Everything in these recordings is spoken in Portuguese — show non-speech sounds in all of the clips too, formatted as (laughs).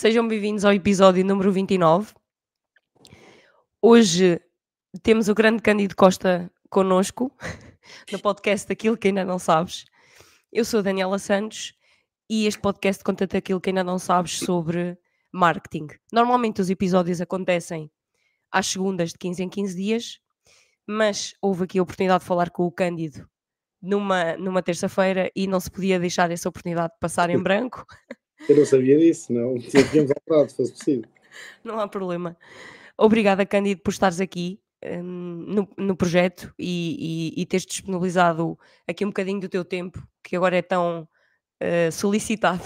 Sejam bem-vindos ao episódio número 29. Hoje temos o grande Cândido Costa connosco, (laughs) no podcast Aquilo que ainda não sabes. Eu sou a Daniela Santos e este podcast conta-te aquilo que ainda não sabes sobre marketing. Normalmente os episódios acontecem às segundas de 15 em 15 dias, mas houve aqui a oportunidade de falar com o Cândido numa, numa terça-feira e não se podia deixar essa oportunidade de passar em branco. (laughs) Eu não sabia disso, não. Tínhamos alterado, se fosse possível. Não há problema. Obrigada, Cândido, por estares aqui um, no, no, projeto e, e, e, teres disponibilizado aqui um bocadinho do teu tempo, que agora é tão uh, solicitado.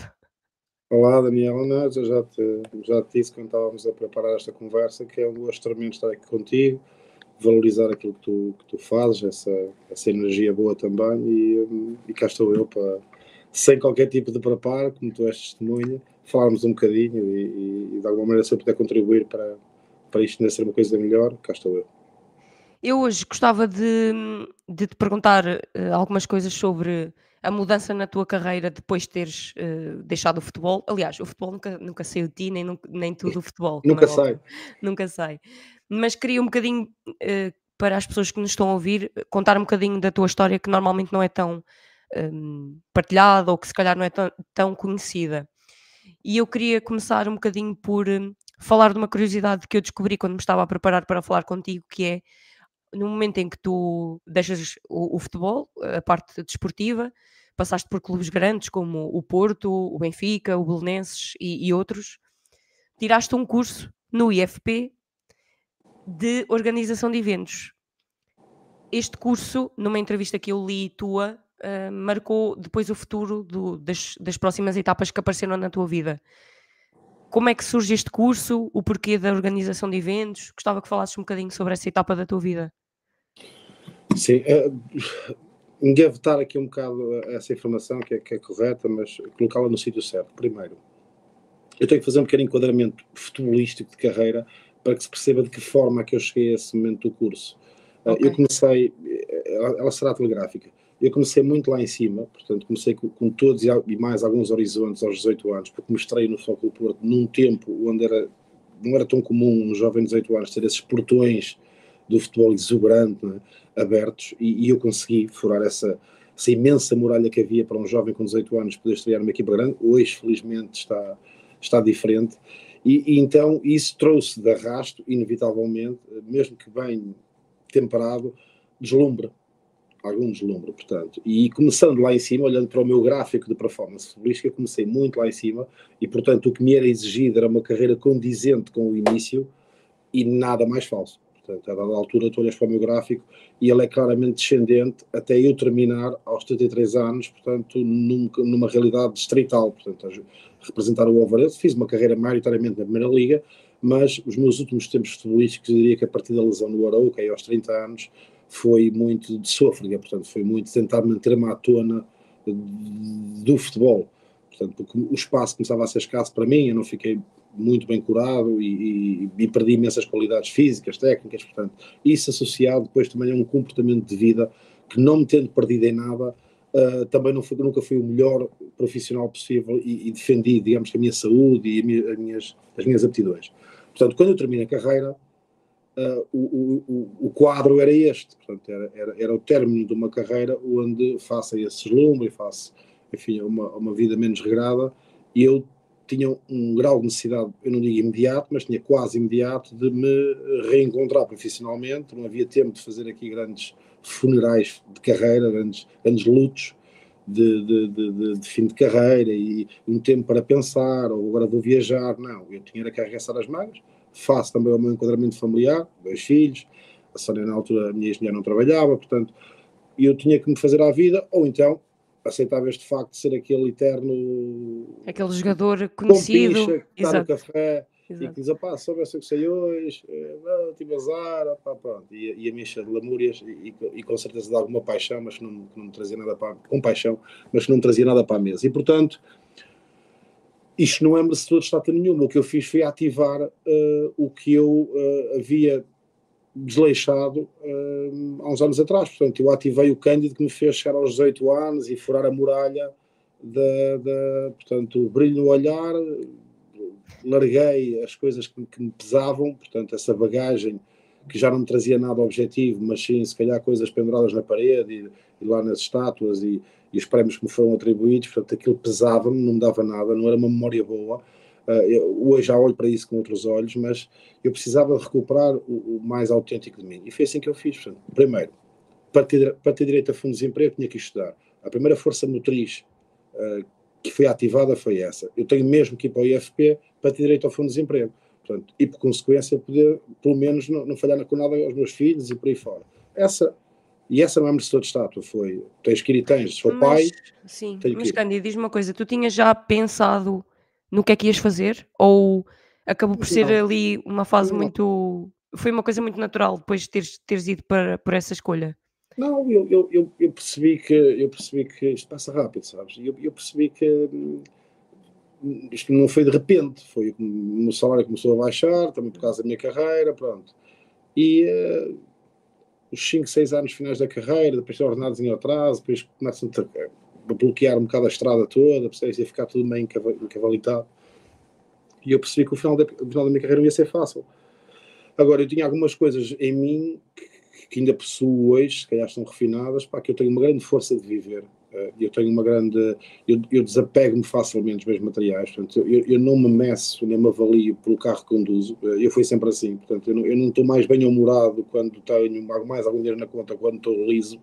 Olá, Daniela. Não, já, te, já te disse quando estávamos a preparar esta conversa que é um gosto tremendo estar aqui contigo, valorizar aquilo que tu, que tu fazes, essa, essa energia boa também, e, hum, e cá estou eu para sem qualquer tipo de preparo, como tu és testemunha, falarmos um bocadinho e, e, de alguma maneira se eu puder contribuir para, para isto ainda ser uma coisa melhor, cá estou eu. Eu hoje gostava de, de te perguntar uh, algumas coisas sobre a mudança na tua carreira depois de teres uh, deixado o futebol. Aliás, o futebol nunca, nunca saiu de ti, nem, nem tudo o futebol. nunca é sai. Nunca sai. Mas queria um bocadinho, uh, para as pessoas que nos estão a ouvir, contar um bocadinho da tua história que normalmente não é tão um, partilhada ou que se calhar não é tão, tão, conhecida. E eu queria começar um bocadinho por um, falar de uma curiosidade que eu descobri quando me estava a preparar para falar contigo, que é no momento em que tu deixas o, o futebol, a parte desportiva, passaste por clubes grandes como o Porto, o Benfica, o Belenenses e, e outros, tiraste um curso no IFP de organização de eventos. Este curso, numa entrevista que eu li tua, uh, marcou depois o futuro do, das, das próximas etapas que apareceram na tua vida. Como é que surge este curso? O porquê da organização de eventos? Gostava que falasses um bocadinho sobre essa etapa da tua vida. Sim, uh, engavetar aqui um bocado essa informação que é, que é correta, mas colocá-la no sítio certo. Primeiro, eu tenho que fazer um pequeno enquadramento futebolístico de carreira para que se perceba de que forma é que eu cheguei a esse momento do curso. Okay. Eu comecei, ela, ela será telegráfica. Eu comecei muito lá em cima, portanto, comecei com, com todos e mais alguns horizontes aos 18 anos, porque mostrei no Futebol Porto num tempo onde era, não era tão comum um jovem de 18 anos ter esses portões do futebol exuberante, é? abertos, e, e, eu consegui furar essa, essa imensa muralha que havia para um jovem com 18 anos poder estrear numa equipa grande. Hoje, felizmente, está, está diferente. E, e, então isso trouxe de arrasto, inevitavelmente, mesmo que bem temperado, deslumbre algum deslumbre, portanto. E começando lá em cima, olhando para o meu gráfico de performance futebolística, comecei muito lá em cima e, portanto, o que me era exigido era uma carreira condizente com o início e nada mais falso. Portanto, a dada altura, tu olhas para o meu gráfico e ele é claramente descendente até eu terminar aos 33 anos, portanto, num, numa realidade distrital. Portanto, representar o Alvarez, fiz uma carreira maioritariamente na Primeira Liga, mas os meus últimos tempos futebolísticos, eu diria que a partir da lesão no Arauca, aí aos 30 anos, foi muito de sôfrega, portanto, foi muito tentar manter-me à tona do futebol. Portanto, porque o espaço começava a ser escasso para mim, eu não fiquei muito bem curado e, e, e, perdi imensas qualidades físicas, técnicas, portanto, isso associado depois também a um comportamento de vida que não me tendo perdido em nada, uh, também não fui, nunca fui o melhor profissional possível e, e defendi, digamos, a minha saúde e minha, as, minhas, as minhas aptidões. Portanto, quando eu termino a carreira, uh, o, o, o, quadro era este, portanto, era, era, era, o término de uma carreira onde faça esse slumbre, faça, enfim, uma, uma vida menos regrada, eu tinha um grau de necessidade, eu não digo imediato, mas tinha quase imediato de me reencontrar profissionalmente, não havia tempo de fazer aqui grandes funerais de carreira, grandes, grandes lutos, de, de, de, de, fim de carreira e um tempo para pensar, ou agora vou viajar. Não, eu tinha que arregaçar as mangas, faço também o meu enquadramento familiar, dois filhos, a Sónia na altura, a minha ex-mulher não trabalhava, portanto, eu tinha que me fazer à vida, ou então aceitava este facto de ser aquele eterno... Aquele jogador conhecido. Picha, que está no café Exato. e que diz, pá, soubesse o que sei hoje, eh, não, tive azar, pá, pronto. E, e a minha de lamúrias e, e, com certeza de alguma paixão, mas que não, que não me trazia nada para... com paixão, mas que não me trazia nada para a mesa. E, portanto isto não é merecedor de estátua nenhuma. O que eu fiz foi ativar uh, o que eu uh, havia desleixado uh, há uns anos atrás. Portanto, eu ativei o Cândido que me fez chegar aos 18 anos e furar a muralha da, da portanto, o brilho no olhar, larguei as coisas que, que, me pesavam, portanto, essa bagagem que já não me trazia nada objetivo, mas sim, se calhar, coisas penduradas na parede e, lá nas estátuas e, e, os prémios que me foram atribuídos, portanto, aquilo pesava-me, não me dava nada, não era uma memória boa. Uh, eu, hoje já olho para isso com outros olhos, mas eu precisava recuperar o, o mais autêntico de mim. E foi assim que eu fiz. Portanto, primeiro, para ter, direito a fundos de emprego, tinha que estudar. A primeira força motriz uh, que foi ativada foi essa. Eu tenho mesmo que ir para o IFP para ter direito ao fundo de desemprego. Portanto, e por consequência poder, pelo menos, não, não falhar com nada aos meus filhos e por aí fora. Essa, e essa não é merecedor de estátua, foi, tens que ir e tens, sou pai... Sim, mas Cândido, diz-me uma coisa, tu tinhas já pensado no que é que ias fazer? Ou acabou por ser não. ali uma fase não. muito... Foi uma coisa muito natural depois de teres, teres ido para, por essa escolha? Não, eu, eu, eu, eu, percebi que eu percebi que isto passa rápido, sabes? Eu, eu percebi que hum, isto não foi de repente, foi o meu salário começou a baixar, também por causa da minha carreira, pronto. E uh, os 5, 6 anos finais da carreira, depois de ordenados em atraso, depois começam a bloquear um bocado a estrada toda, percebes? Ia ficar tudo meio encavalitado. E eu percebi que o final, da, o final da minha carreira não ia ser fácil. Agora, eu tinha algumas coisas em mim que que ainda possuo hoje, se calhar estão refinadas, pá, que eu tenho uma grande força de viver. Uh, eu tenho uma grande. Eu, eu desapego-me facilmente dos meus materiais, portanto, eu, eu, não me meço nem me avalio pelo carro que conduzo. Uh, eu fui sempre assim, portanto, eu não, eu não estou mais bem-humorado quando tenho mais algum dinheiro na conta, quando estou liso.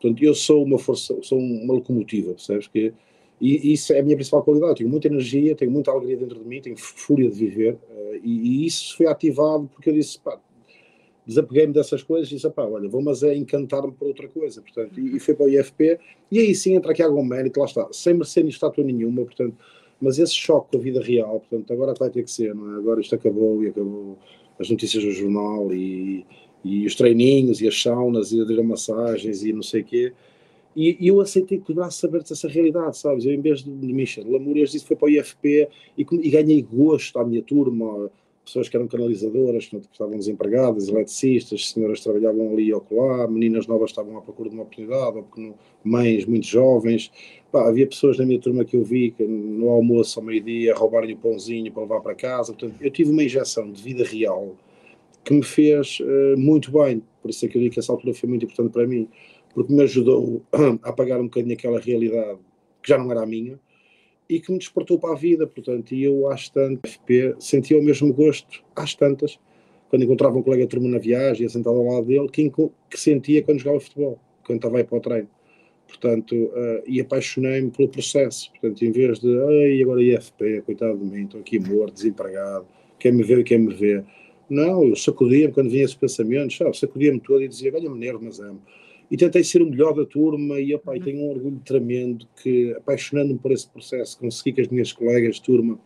Portanto, eu sou uma força, sou uma locomotiva, percebes? Que, e isso é a minha principal qualidade. Tenho muita energia, tenho muita alegria dentro de mim, tenho fúria de viver, uh, e, e, isso foi ativado porque eu disse, pá, desapeguei-me dessas coisas e disse, pá, olha, vou mas é encantar-me por outra coisa, portanto, e, e foi para o IFP, e aí sim entra aqui algum mérito, lá está, sem merecer estátua nenhuma, portanto, mas esse choque com a vida real, portanto, agora vai ter que ser, não é? Agora isto acabou e acabou as notícias do jornal e, e os treininhos e as saunas e as massagens e não sei o quê, e, e, eu aceitei com os braços abertos essa realidade, sabes? Eu, em vez de, de me encher de disse foi para o IFP e, e ganhei gosto à minha turma, pessoas que eram canalizadoras, que estavam desempregadas, eletricistas, senhoras trabalhavam ali ou lá, meninas novas estavam à procura de uma oportunidade, ou porque mães muito jovens. Pá, havia pessoas na minha turma que eu vi que no almoço ao meio-dia roubarem o pãozinho para levar para casa. Portanto, eu tive uma injeção de vida real que me fez uh, muito bem. Por isso é que eu digo que essa altura foi muito importante para mim, porque me ajudou (coughs) a apagar um bocadinho aquela realidade que já não era a minha e que me despertou para a vida, portanto, e eu às tantas, FP, sentia o mesmo gosto, às tantas, quando encontrava um colega de turma na viagem, sentado ao lado dele, que, que sentia quando jogava futebol, quando estava aí para o treino. Portanto, uh, e apaixonei-me pelo processo. Portanto, em vez de, ai, agora IFP, coitado de mim, estou aqui morto, desempregado, quem me vê, quem me vê. Não, eu sacudia-me quando vinha esses pensamentos, sabe, sacudia-me todo e dizia, olha-me nervo, mas amo e tentei ser o melhor da turma e, opa, e uhum. tenho um orgulho tremendo que, apaixonando-me por esse processo, consegui que as minhas colegas de turma,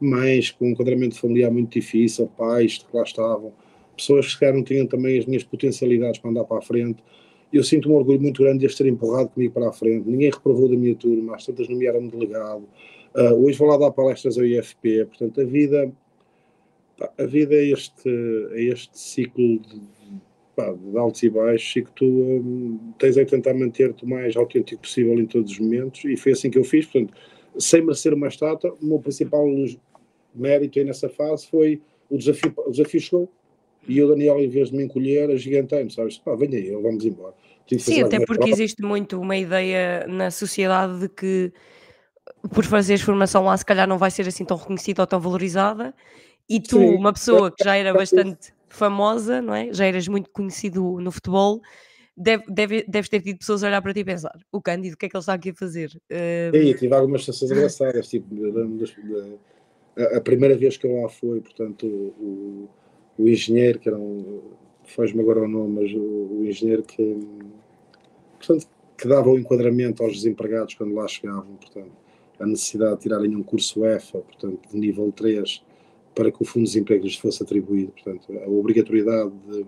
mães com um enquadramento familiar muito difícil, pais que lá estavam, pessoas que se calhar não tinham também as minhas potencialidades para andar para a frente, eu sinto um orgulho muito grande de as ter empurrado comigo para a frente, ninguém reprovou da minha turma, as tantas nomearam-me delegado, uh, hoje vou lá dar palestras ao IFP, portanto a vida a vida é este, é este ciclo de, pá, de altos e baixos e que tu hum, tens que tentar manter-te o mais autêntico possível em todos os momentos e foi assim que eu fiz, portanto, sem merecer uma estátua, o meu principal mérito aí nessa fase foi o desafio, o desafio chegou e o Daniel, em vez de me encolher, agigantei-me, sabes? Pá, venha aí, vamos embora. Sim, até porque existe muito uma ideia na sociedade de que por fazeres formação lá, se calhar não vai ser assim tão reconhecida ou tão valorizada, e tu, Sim. uma pessoa que já era bastante famosa, não é? Já eras muito conhecido no futebol, deve, deve, deves ter tido pessoas a olhar para ti e pensar: o Cândido, o que é que ele está aqui a fazer? Uh... Sim, eu tive algumas sensações (laughs) engraçadas, tipo, a, a, primeira vez que eu lá fui, portanto, o, o engenheiro, que era um. Faz-me agora o nome, mas o, o engenheiro que. Portanto, que dava o enquadramento aos desempregados quando lá chegavam, portanto, a necessidade de tirarem um curso EFA, portanto, de nível 3, para que o Fundo de Desemprego lhes fosse atribuído. Portanto, a obrigatoriedade de,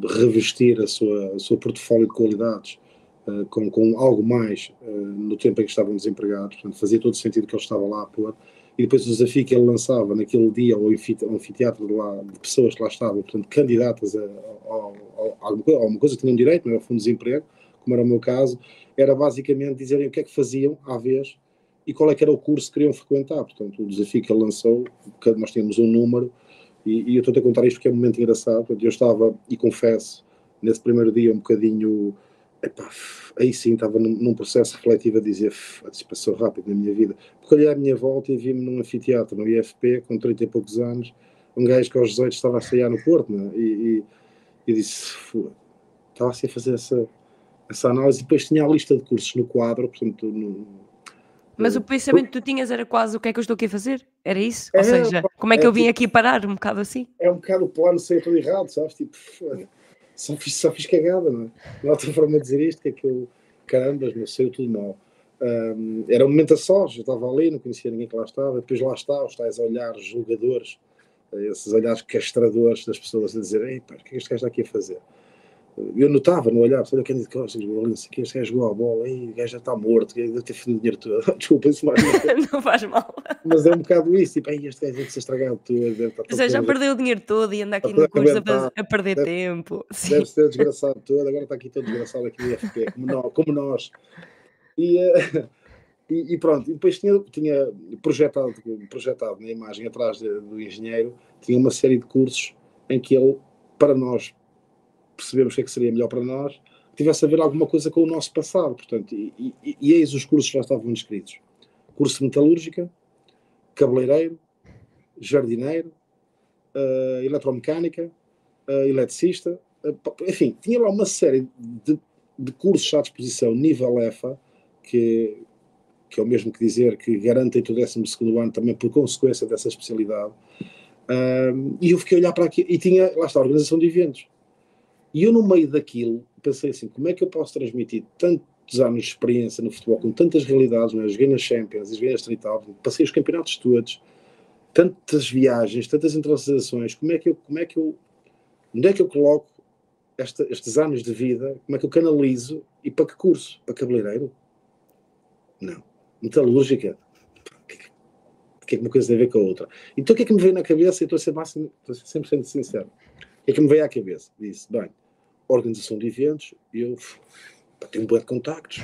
de revestir a sua, o seu portfólio de qualidades uh, com, com algo mais uh, no tempo em que estavam desempregados. Portanto, fazia todo sentido que ele estava lá a pôr. E depois o desafio que ele lançava naquele dia ao anfiteatro de, lá, de pessoas que lá estavam, portanto, candidatas a, a, a, a alguma coisa que tinham direito, não era o Fundo de Desemprego, como era o meu caso, era basicamente dizerem o que é que faziam à vez e qual é que era o curso que queriam frequentar. Portanto, o desafio que ele lançou, que nós tínhamos um número, e, e eu estou a contar isto porque é um momento engraçado. Portanto, eu estava, e confesso, nesse primeiro dia um bocadinho. Epá, aí sim estava num, num, processo refletivo a dizer se passou rápido na minha vida. Porque olhei à minha volta e vi-me num anfiteatro, no IFP, com 30 e poucos anos, um gajo que aos 18 estava a sair no Porto, né? e, e, e disse, estava assim a fazer essa, essa análise, e depois tinha a lista de cursos no quadro, portanto, no, mas o pensamento que tu tinhas era quase o que é que eu estou aqui a fazer? Era isso? Ou é, seja, como é que é, eu vim tipo, aqui parar? Um bocado assim? É um bocado o plano ser tudo errado, sabes? Tipo, só fiz, só fiz cagada, não é? Não há outra forma de dizer isto, que é que eu, caramba, meu, saiu tudo mal. Um, era um momento a sós, eu estava ali, não conhecia ninguém que lá estava, depois lá está, os tais olhares julgadores, esses olhares castradores das pessoas a dizer, ei pá, o que é que este gajo está aqui a fazer? Eu notava no olhar, olha o Cândido Costa, que este gajo jogou a bola, aí, o gajo já está morto, deve ter fedido o dinheiro todo. (laughs) Desculpa, isso mais. (laughs) não faz mal. Mas é um bocado isso, tipo, este gajo deve ser estragado Ou seja, já perdeu o dinheiro todo e anda aqui no curso a, a, perder deve, tempo. (laughs) Deve ser desgraçado todo, agora está aqui todo desgraçado aqui no IFP, como nós. Como nós. E, uh, e, e, pronto, e depois tinha, tinha projetado, projetado na imagem atrás de, do engenheiro, tinha uma série de cursos em que ele, para nós, percebemos o que é que seria melhor para nós, tivesse a ver alguma coisa com o nosso passado. Portanto, e, e, e eis os cursos que já estavam inscritos: curso de metalúrgica, cabeleireiro, jardineiro, uh, eletromecânica, uh, eletricista, uh, enfim, tinha lá uma série de, de cursos à disposição, nível EFA, que, que é o mesmo que dizer que garantem o 12 ano também por consequência dessa especialidade. e eu fiquei a olhar para aqui e tinha, lá está, a organização de eventos. E eu, no meio daquilo, pensei assim: como é que eu posso transmitir tantos anos de experiência no futebol, com tantas realidades? Né? Joguei nas Champions, joguei nas Trital, passei os campeonatos todos, tantas viagens, tantas internacionalizações. Como é que eu, como é que eu, onde é que eu coloco esta, estes anos de vida? Como é que eu canalizo? E para que curso? Para cabeleireiro? Não. Metalúrgica? O que é que uma coisa tem a ver com a outra? Então o que é que me veio na cabeça? E estou a ser, máximo, estou a ser 100% sincero. É que me veio à cabeça? Disse, bem, organização de eventos, eu tenho um bom de contactos,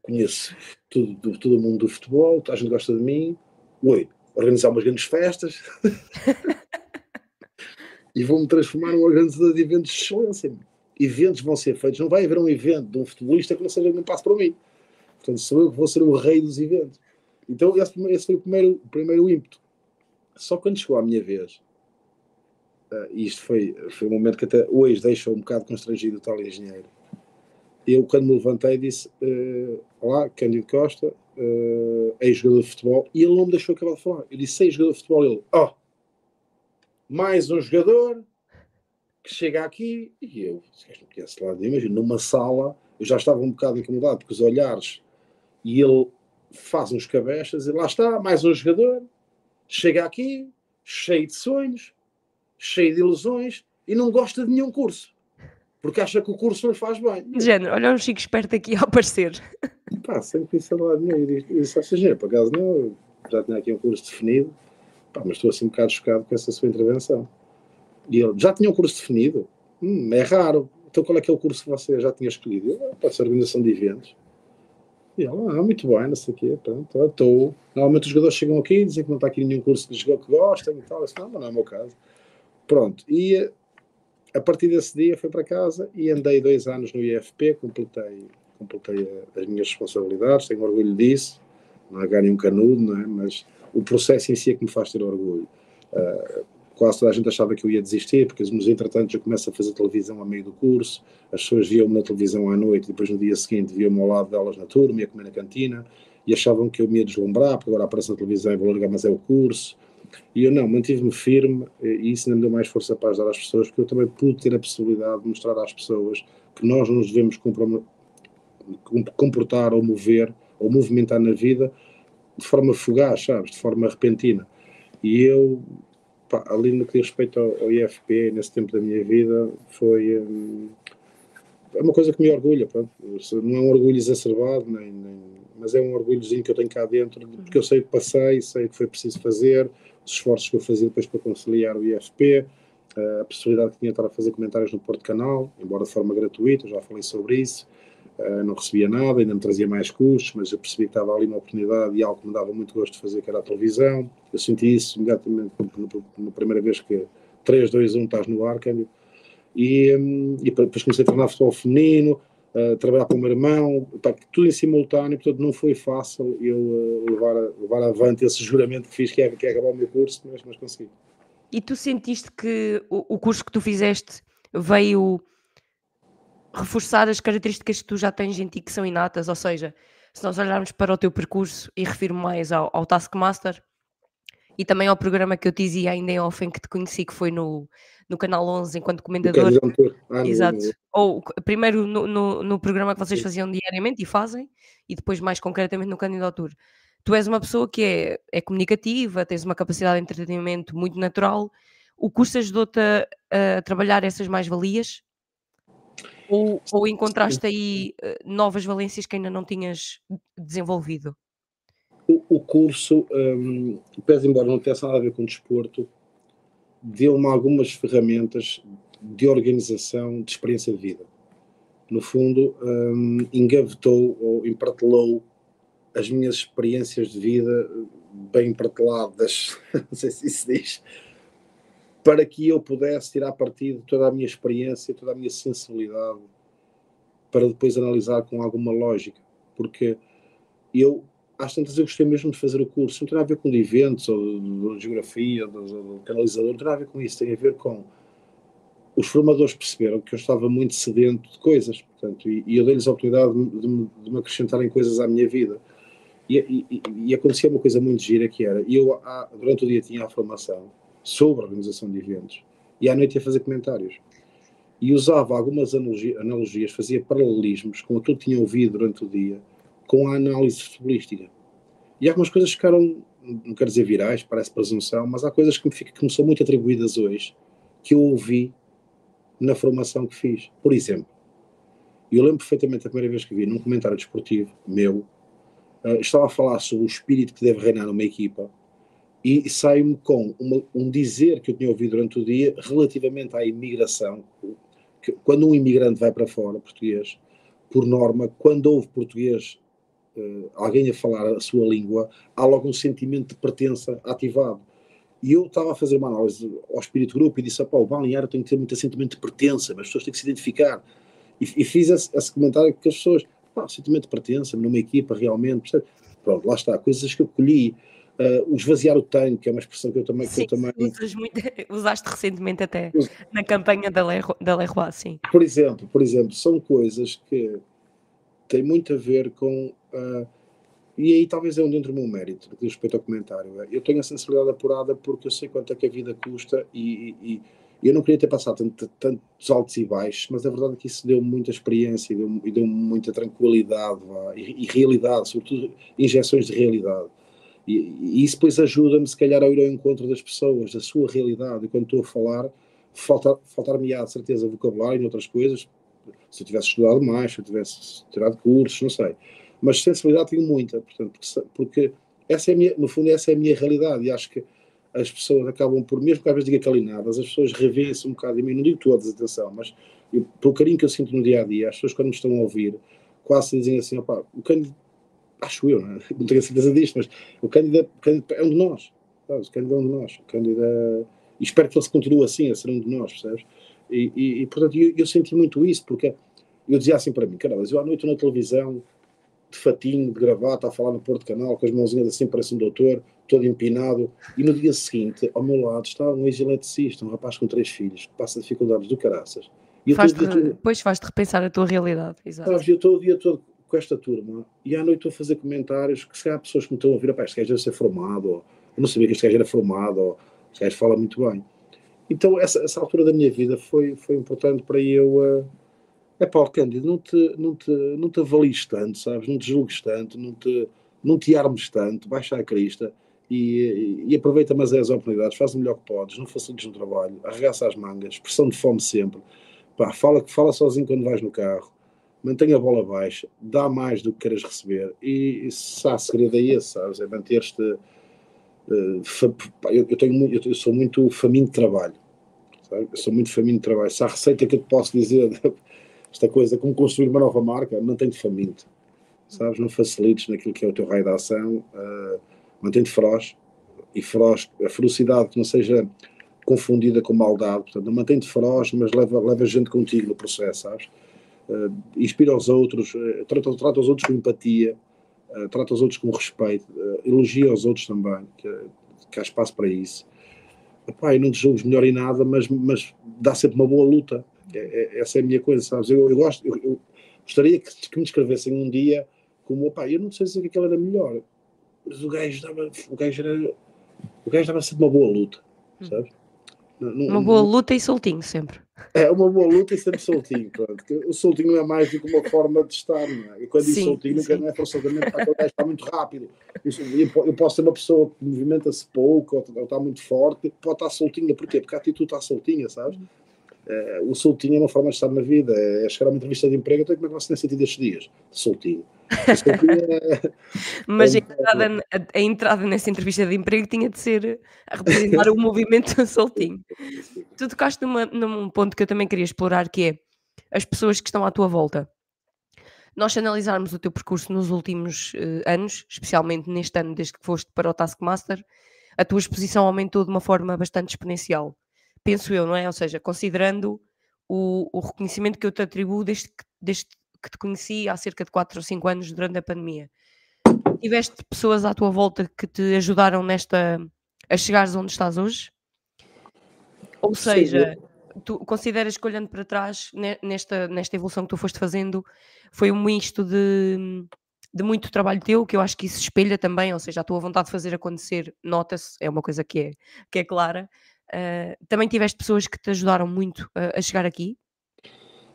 conheço tudo, todo o mundo do futebol, a gente gosta de mim, oi, organizar umas grandes festas (laughs) e vou-me transformar num organizador de eventos de excelência. Eventos vão ser feitos, não vai haver um evento de um futebolista que não seja nem passo para mim. Portanto, sou eu que vou ser o rei dos eventos. Então, esse, esse foi o primeiro, o primeiro ímpeto. Só quando chegou a minha vez, Uh, isto foi, foi um momento que até hoje deixa um bocado constrangido o tal engenheiro. Eu, quando me levantei, disse: uh, Olá, Cândido Costa, uh, ex-jogador de futebol, e ele não me deixou acabar de falar. Eu disse: Ex-jogador de futebol, ele, ó, oh, mais um jogador que chega aqui, e eu, se não conhece lá, imagino, numa sala, eu já estava um bocado incomodado, porque os olhares, e ele faz uns cabeças, e lá está, mais um jogador, chega aqui, cheio de sonhos, cheio de ilusões e não gosta de nenhum curso. Porque acha que o curso não lhe faz bem. De género, olha um chico esperto aqui a aparecer. Pá, sempre conheci lá de nenhum. E disse, seja, por acaso não, já tinha aqui um curso definido, pá, mas estou assim um bocado chocado com essa sua intervenção. E ele, já tinha um curso definido? Hum, é raro. Então qual é que é o curso que você já tinha escolhido? Eu, ah, ser organização de eventos. E ele, ah, muito bem, não sei o quê, pronto, estou. Normalmente os jogadores chegam aqui e dizem que não está aqui nenhum curso de jogo que gostam e tal. Eu disse, não, mas não é o meu caso. Pronto, e a partir desse dia fui para casa e andei dois anos no IFP, completei, completei as minhas responsabilidades, tenho orgulho disso, não é ganho um canudo, não é? mas o processo em si é que me faz ter orgulho. Uh, quase toda a gente achava que eu ia desistir, porque nos entretanto eu começo a fazer televisão a meio do curso, as pessoas viam-me na televisão à noite, depois no dia seguinte viam-me ao lado delas na turma, ia comer na cantina, e achavam que eu me ia deslumbrar, porque agora aparece na televisão e vou largar, mas é o curso, e eu não, mantive-me firme e isso ainda me deu mais força para ajudar as pessoas, porque eu também pude ter a possibilidade de mostrar às pessoas que nós não nos devemos comportar ou mover ou movimentar na vida de forma fugaz, sabes, de forma repentina. E eu, pá, ali no que diz respeito ao, ao, IFP, nesse tempo da minha vida, foi. Hum, é uma coisa que me orgulha, pronto. não é um orgulho exacerbado, nem, nem, mas é um orgulhozinho que eu tenho cá dentro, porque eu sei que passei, sei o que foi preciso fazer, esforços que eu fazia depois para conciliar o IFP, a possibilidade que tinha de estar a fazer comentários no Porto Canal, embora de forma gratuita, já falei sobre isso, Uh, não recebia nada, ainda me trazia mais custos, mas eu percebi que estava ali uma oportunidade e algo que me dava muito gosto de fazer, que era a televisão. Eu senti isso imediatamente na primeira vez que 3, 2, 1 estás no ar, câmbio. E, um, e depois comecei a treinar futebol feminino, uh, trabalhar com o meu irmão, pá, tudo em simultâneo, portanto não foi fácil eu uh, levar, levar avante esse juramento que fiz, que é, que é acabar o meu curso, mas, mas consegui. E tu sentiste que o, o curso que tu fizeste veio reforçar as características que tu já tens em ti que são inatas, ou seja, se nós olharmos para o teu percurso e refiro mais ao, ao Taskmaster e também ao programa que eu te dizia ainda em off em que te conheci, que foi no, no Canal 11 enquanto comentador. Ah, Exato. No... Ou primeiro no, no, no, programa que vocês faziam diariamente e fazem, e depois mais concretamente no Candidato Tu és uma pessoa que é, é comunicativa, tens uma capacidade de entretenimento muito natural. O curso ajudou-te a, a trabalhar essas mais-valias? Ou, ou encontraste aí uh, novas valências que ainda não tinhas desenvolvido? O, o curso, um, pese embora não tenha nada a ver com desporto, deu-me algumas ferramentas de organização, de experiência de vida. No fundo, um, engavetou ou empratelou as minhas experiências de vida bem emprateladas, (laughs) não sei se isso diz, para que eu pudesse tirar partido de toda a minha experiência, toda a minha sensibilidade, para depois analisar com alguma lógica. Porque eu, às tantas, eu gostei mesmo de fazer o curso. Não tem a ver com de eventos, ou de geografia, ou do canalizador, não tem a ver com isso. Tem a ver com. Os formadores perceberam que eu estava muito sedento de coisas, portanto, e, e eu dei-lhes a oportunidade de, de, de, me acrescentarem coisas à minha vida. E, e, e acontecia uma coisa muito gira que era, eu durante o dia tinha a formação, sobre a organização de eventos e à noite ia fazer comentários. E usava algumas analogias, fazia paralelismos com o que eu tinha ouvido durante o dia com a análise futebolística. E algumas coisas ficaram, não quero dizer virais, parece presunção, mas há coisas que me, fica, que me são muito atribuídas hoje que eu ouvi na formação que fiz. Por exemplo, eu lembro perfeitamente a primeira vez que vi num comentário desportivo meu, uh, estava a falar sobre o espírito que deve reinar numa equipa e saio-me com uma, um dizer que eu tinha ouvido durante o dia relativamente à imigração. Que, quando um imigrante vai para fora, português, por norma, quando houve português, uh, alguém a falar a sua língua, há logo um sentimento de pertença ativado. E eu estava a fazer uma análise ao espírito grupo e disse: pá, o balneário tem que ter muito sentimento de pertença, mas as pessoas têm que se identificar. E, e fiz esse, esse, comentário que as pessoas, pá, sentimento de pertença numa equipa realmente, percebe? pronto, lá está, coisas que eu colhi Uh, o esvaziar o tanque, que é uma expressão que eu também. Sim, que eu também... Muito, (laughs) usaste recentemente até na campanha da, Leroy, da Leroy, sim. Por exemplo, por exemplo, são coisas que têm muito a ver com. Uh, e aí talvez é onde entra o meu mérito, no que respeito ao comentário. Eu tenho a sensibilidade apurada porque eu sei quanto é que a vida custa e, e, e eu não queria ter passado tanto, tantos altos e baixos, mas a verdade é que isso deu muita experiência e deu, e deu muita tranquilidade e, e realidade, sobretudo injeções de realidade. E, isso depois ajuda-me, se calhar, a ir ao encontro das pessoas, da sua realidade. E quando estou a falar, falta, faltar-me-á, de certeza, vocabulário e outras coisas. Se eu tivesse estudado mais, se eu tivesse tirado cursos, não sei. Mas sensibilidade tenho muita, portanto, porque, essa é minha, no fundo, essa é a minha realidade. E acho que as pessoas acabam por, mesmo que às vezes diga calinadas, as pessoas revêem-se um bocado em mim. Não digo todas, atenção, mas eu, pelo carinho que eu sinto no dia a dia, as pessoas, quando me estão a ouvir, quase dizem assim: opá, o Cândido acho eu, não, é? (laughs) não tenho certeza disto, mas o Cândido, é um de nós. O Cândido é um de nós. O Cândido é... E espero que ele se continue assim, a ser um de nós, percebes? E, e, e portanto, eu, eu, senti muito isso, porque eu dizia assim para mim, caramba, eu à noite na televisão, de fatinho, de gravata, a falar no Porto Canal, com as mãozinhas assim, parece um doutor, todo empinado, e no dia seguinte, ao meu lado, está um ex-eletricista, um rapaz com três filhos, que passa dificuldades do caraças. E faz depois faz-te repensar a tua realidade, exato. Sabes, eu estou o dia todo com esta turma e à noite estou a fazer comentários que se há pessoas que me estão a ouvir, pá, este gajo deve ser formado, ou eu não sabia que este gajo era formado, ou este gajo fala muito bem. Então essa, essa altura da minha vida foi, foi importante para eu... Uh, é pá, Cândido, não te, não, te, não te avalies tanto, sabes? Não te julgues tanto, não te, não te armes tanto, baixa a crista e, e, aproveita mas é as oportunidades, faz o melhor que podes, não facilites no trabalho, arregaça as mangas, pressão de fome sempre, pá, fala, fala sozinho quando vais no carro, mantenha a bola baixa, dá mais do que queiras receber. E, e se há segredo é esse, sabes? É manter-te. Uh, eu, eu, tenho, eu, sou muito faminto de trabalho. Sabe? Eu sou muito faminto de trabalho. Se há receita que eu te posso dizer (laughs) esta coisa, como construir uma nova marca, mantém-te faminto, sabes? Não facilites naquilo que é o teu raio de ação, uh, mantém-te feroz, e feroz, a ferocidade que não seja confundida com maldade, portanto, mantém-te feroz, mas leva, leva gente contigo no processo, sabes? Uh, inspira os outros, uh, trata, trata os outros com empatia, uh, trata os outros com respeito, elogia os outros também, que, que há espaço para isso. Epá, não te julgo melhor em nada, mas, mas dá sempre uma boa luta. É, é, essa é a minha coisa, sabes? Eu, eu gosto, eu, eu gostaria que, que, me descrevessem um dia como, opá, eu não sei dizer que aquele era melhor, mas o gajo dava, o gajo era, o gajo dava sempre uma boa luta, hum. sabes? uma boa luta e soltinho sempre. É, uma boa luta e sempre soltinho. Pronto. O soltinho não é mais do que uma forma de estar. Não é? E quando digo soltinho, sim. não é forçosamente para aquele gajo está muito rápido. Eu posso ser uma pessoa que movimenta-se pouco ou está muito forte, pode estar soltinha. Porquê? Porque a atitude está soltinha, sabes? É, o soltinho é uma forma de estar na vida. É chegar a uma entrevista de emprego. Então, como é que você tem sentido estes dias? Soltinho. É... (laughs) Mas a entrada, a, a entrada, nessa entrevista de emprego tinha de ser a representar o movimento soltinho. Tu tocaste numa, num ponto que eu também queria explorar, que é as pessoas que estão à tua volta. Nós, analisarmos o teu percurso nos últimos uh, anos, especialmente neste ano, desde que foste para o Taskmaster, a tua exposição aumentou de uma forma bastante exponencial. Penso eu, não é? Ou seja, considerando o, o reconhecimento que eu te atribuo desde que, desde que te conheci há cerca de 4 ou 5 anos durante a pandemia. Tiveste pessoas à tua volta que te ajudaram nesta a chegares onde estás hoje? Ou seja, Sim. tu consideras que olhando para trás, nesta, nesta evolução que tu foste fazendo, foi um misto de, de muito trabalho teu, que eu acho que isso espelha também, ou seja, a tua vontade de fazer acontecer nota-se, é uma coisa que é, que é clara. Uh, também tiveste pessoas que te ajudaram muito a, a chegar aqui?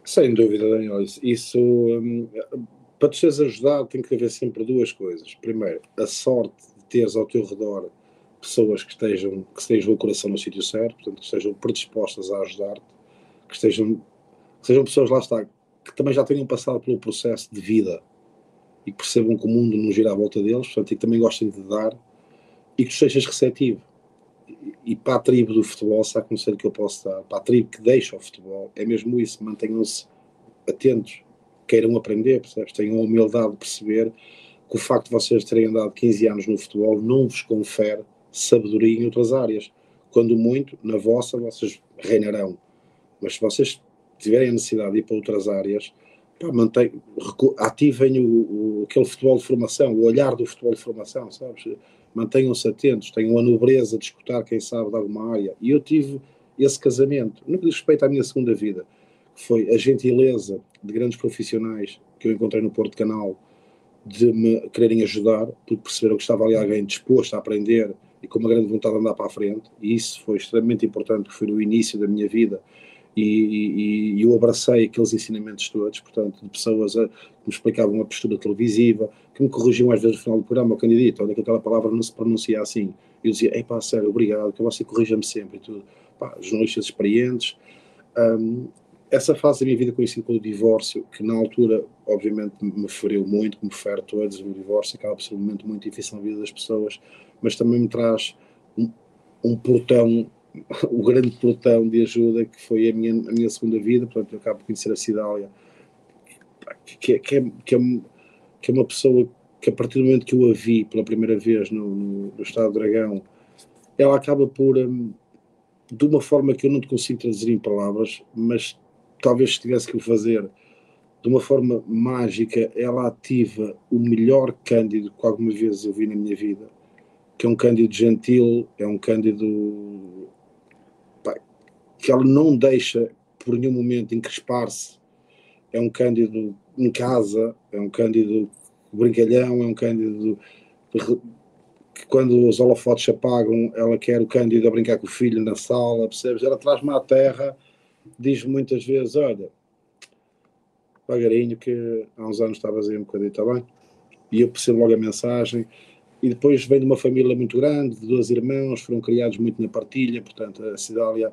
Sem dúvida, Daniel. Isso, um, para te seres ajudado, tem que haver sempre duas coisas. Primeiro, a sorte de teres ao teu redor pessoas que estejam, que estejam o coração no sítio certo, portanto, que estejam predispostas a ajudar-te, que estejam, que sejam pessoas, lá está, que também já tenham passado pelo processo de vida e que percebam que o mundo não gira à volta deles, portanto, e que também gostem de dar e que estejas receptivo e para a tribo do futebol, sabe o conselho que eu posso dar? Para a tribo que deixa o futebol, é mesmo isso, mantenham-se atentos, queiram aprender, percebes? Tenham a humildade de perceber que o facto de vocês terem andado 15 anos no futebol não vos confere sabedoria em outras áreas. Quando muito, na vossa, vocês reinarão. Mas se vocês tiverem a necessidade de ir para outras áreas, pá, mantém, ativem o, o, aquele futebol de formação, o olhar do futebol de formação, sabes? Mantenham-se atentos, tenham a nobreza de escutar quem sabe de alguma área. E eu tive esse casamento, no que diz respeito à minha segunda vida, que foi a gentileza de grandes profissionais que eu encontrei no Porto Canal, de me quererem ajudar, porque perceberam que estava ali alguém disposto a aprender e com uma grande vontade de andar para a frente, e isso foi extremamente importante, porque foi no início da minha vida, e, e, e eu abracei aqueles ensinamentos todos, portanto, de pessoas a, que me explicavam a postura televisiva, que me corrigiam às vezes no final do programa, o candidato, olha que aquela palavra não se pronuncia assim. Eu dizia, ei pá, sério, obrigado, que você corrija-me sempre e tudo. Pá, jornalistas experientes. Um, essa fase da minha vida coincide com o divórcio, que na altura, obviamente, me feriu muito, como fere todos, o divórcio acaba por ser um momento muito difícil na vida das pessoas, mas também me traz um, um portão o grande pelotão de ajuda que foi a minha, a minha segunda vida, portanto eu acabo de conhecer a Cidália, que, é, que, é, que, é, que é uma pessoa que a partir do momento que eu a vi pela primeira vez no, no, no Estado do Dragão, ela acaba por, um, de uma forma que eu não te consigo traduzir em palavras, mas talvez se tivesse que o fazer de uma forma mágica, ela ativa o melhor Cândido que alguma vez eu vi na minha vida, que é um Cândido gentil, é um Cândido que ela não deixa por nenhum momento encrespar-se. É um Cândido em casa, é um Cândido brincalhão, é um Cândido que quando os holofotes se apagam, ela quer o Cândido a brincar com o filho na sala, percebes? Ela traz-me à terra, diz muitas vezes, olha, devagarinho que há uns anos estavas aí um bocadinho, está bem? E eu percebo logo a mensagem, e depois vem de uma família muito grande, de dois irmãos, foram criados muito na partilha, portanto a Cidália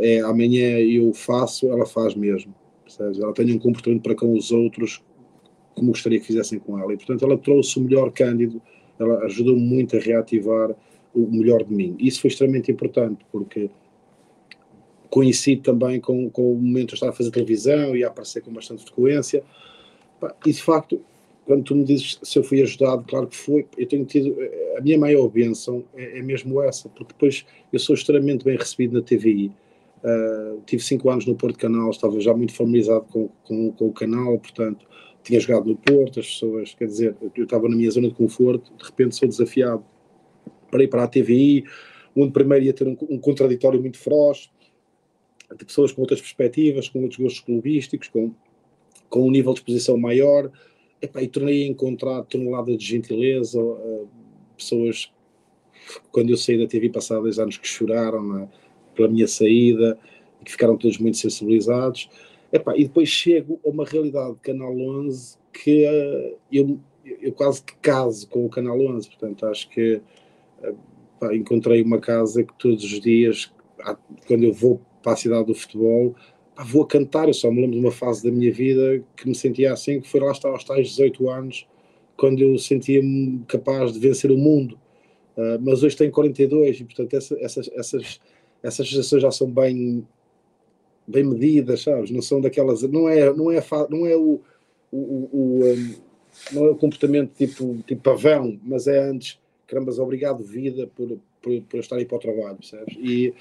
é amanhã eu faço, ela faz mesmo. Percebes? Ela tem um comportamento para com os outros como gostaria que fizessem com ela. E, portanto, ela trouxe o melhor Cândido, ela ajudou muito a reativar o melhor de mim. Isso foi extremamente importante, porque coincide também com, com o momento de estar a fazer televisão e a aparecer com bastante frequência. E de facto, quando tu me dizes se eu fui ajudado, claro que foi. Eu tenho tido. A minha maior bênção é, é mesmo essa, porque depois eu sou extremamente bem recebido na TVI. Uh, tive cinco anos no Porto Canal, estava já muito familiarizado com, com, com, o canal, portanto, tinha jogado no Porto, as pessoas, quer dizer, eu estava na minha zona de conforto, de repente sou desafiado para ir para a TVI, onde primeiro ia ter um, um contraditório muito feroz, de pessoas com outras perspectivas, com outros gostos clubísticos, com, com um nível de exposição maior, Epá, e tornei a encontrar tonelada de gentileza, uh, pessoas quando eu saí da TV passados dois anos que choraram na, pela minha saída que ficaram todos muito sensibilizados. Epá, e depois chego a uma realidade de Canal 11 que uh, eu, eu quase que caso com o Canal 11, portanto acho que uh, encontrei uma casa que todos os dias, quando eu vou para a cidade do futebol, vou a cantar. Eu só me lembro de uma fase da minha vida que me sentia assim, que foi lá estar aos tais 18 anos, quando eu sentia-me capaz de vencer o mundo. Uh, mas hoje tenho 42 e, portanto, essa, essas, essas, essas gerações já são bem, bem medidas, sabes? Não são daquelas. Não é, não é, não é o. o, o um, não é o comportamento tipo, tipo pavão, mas é antes, carambas, obrigado, vida, por, por, por estar aí para o trabalho, percebes? E,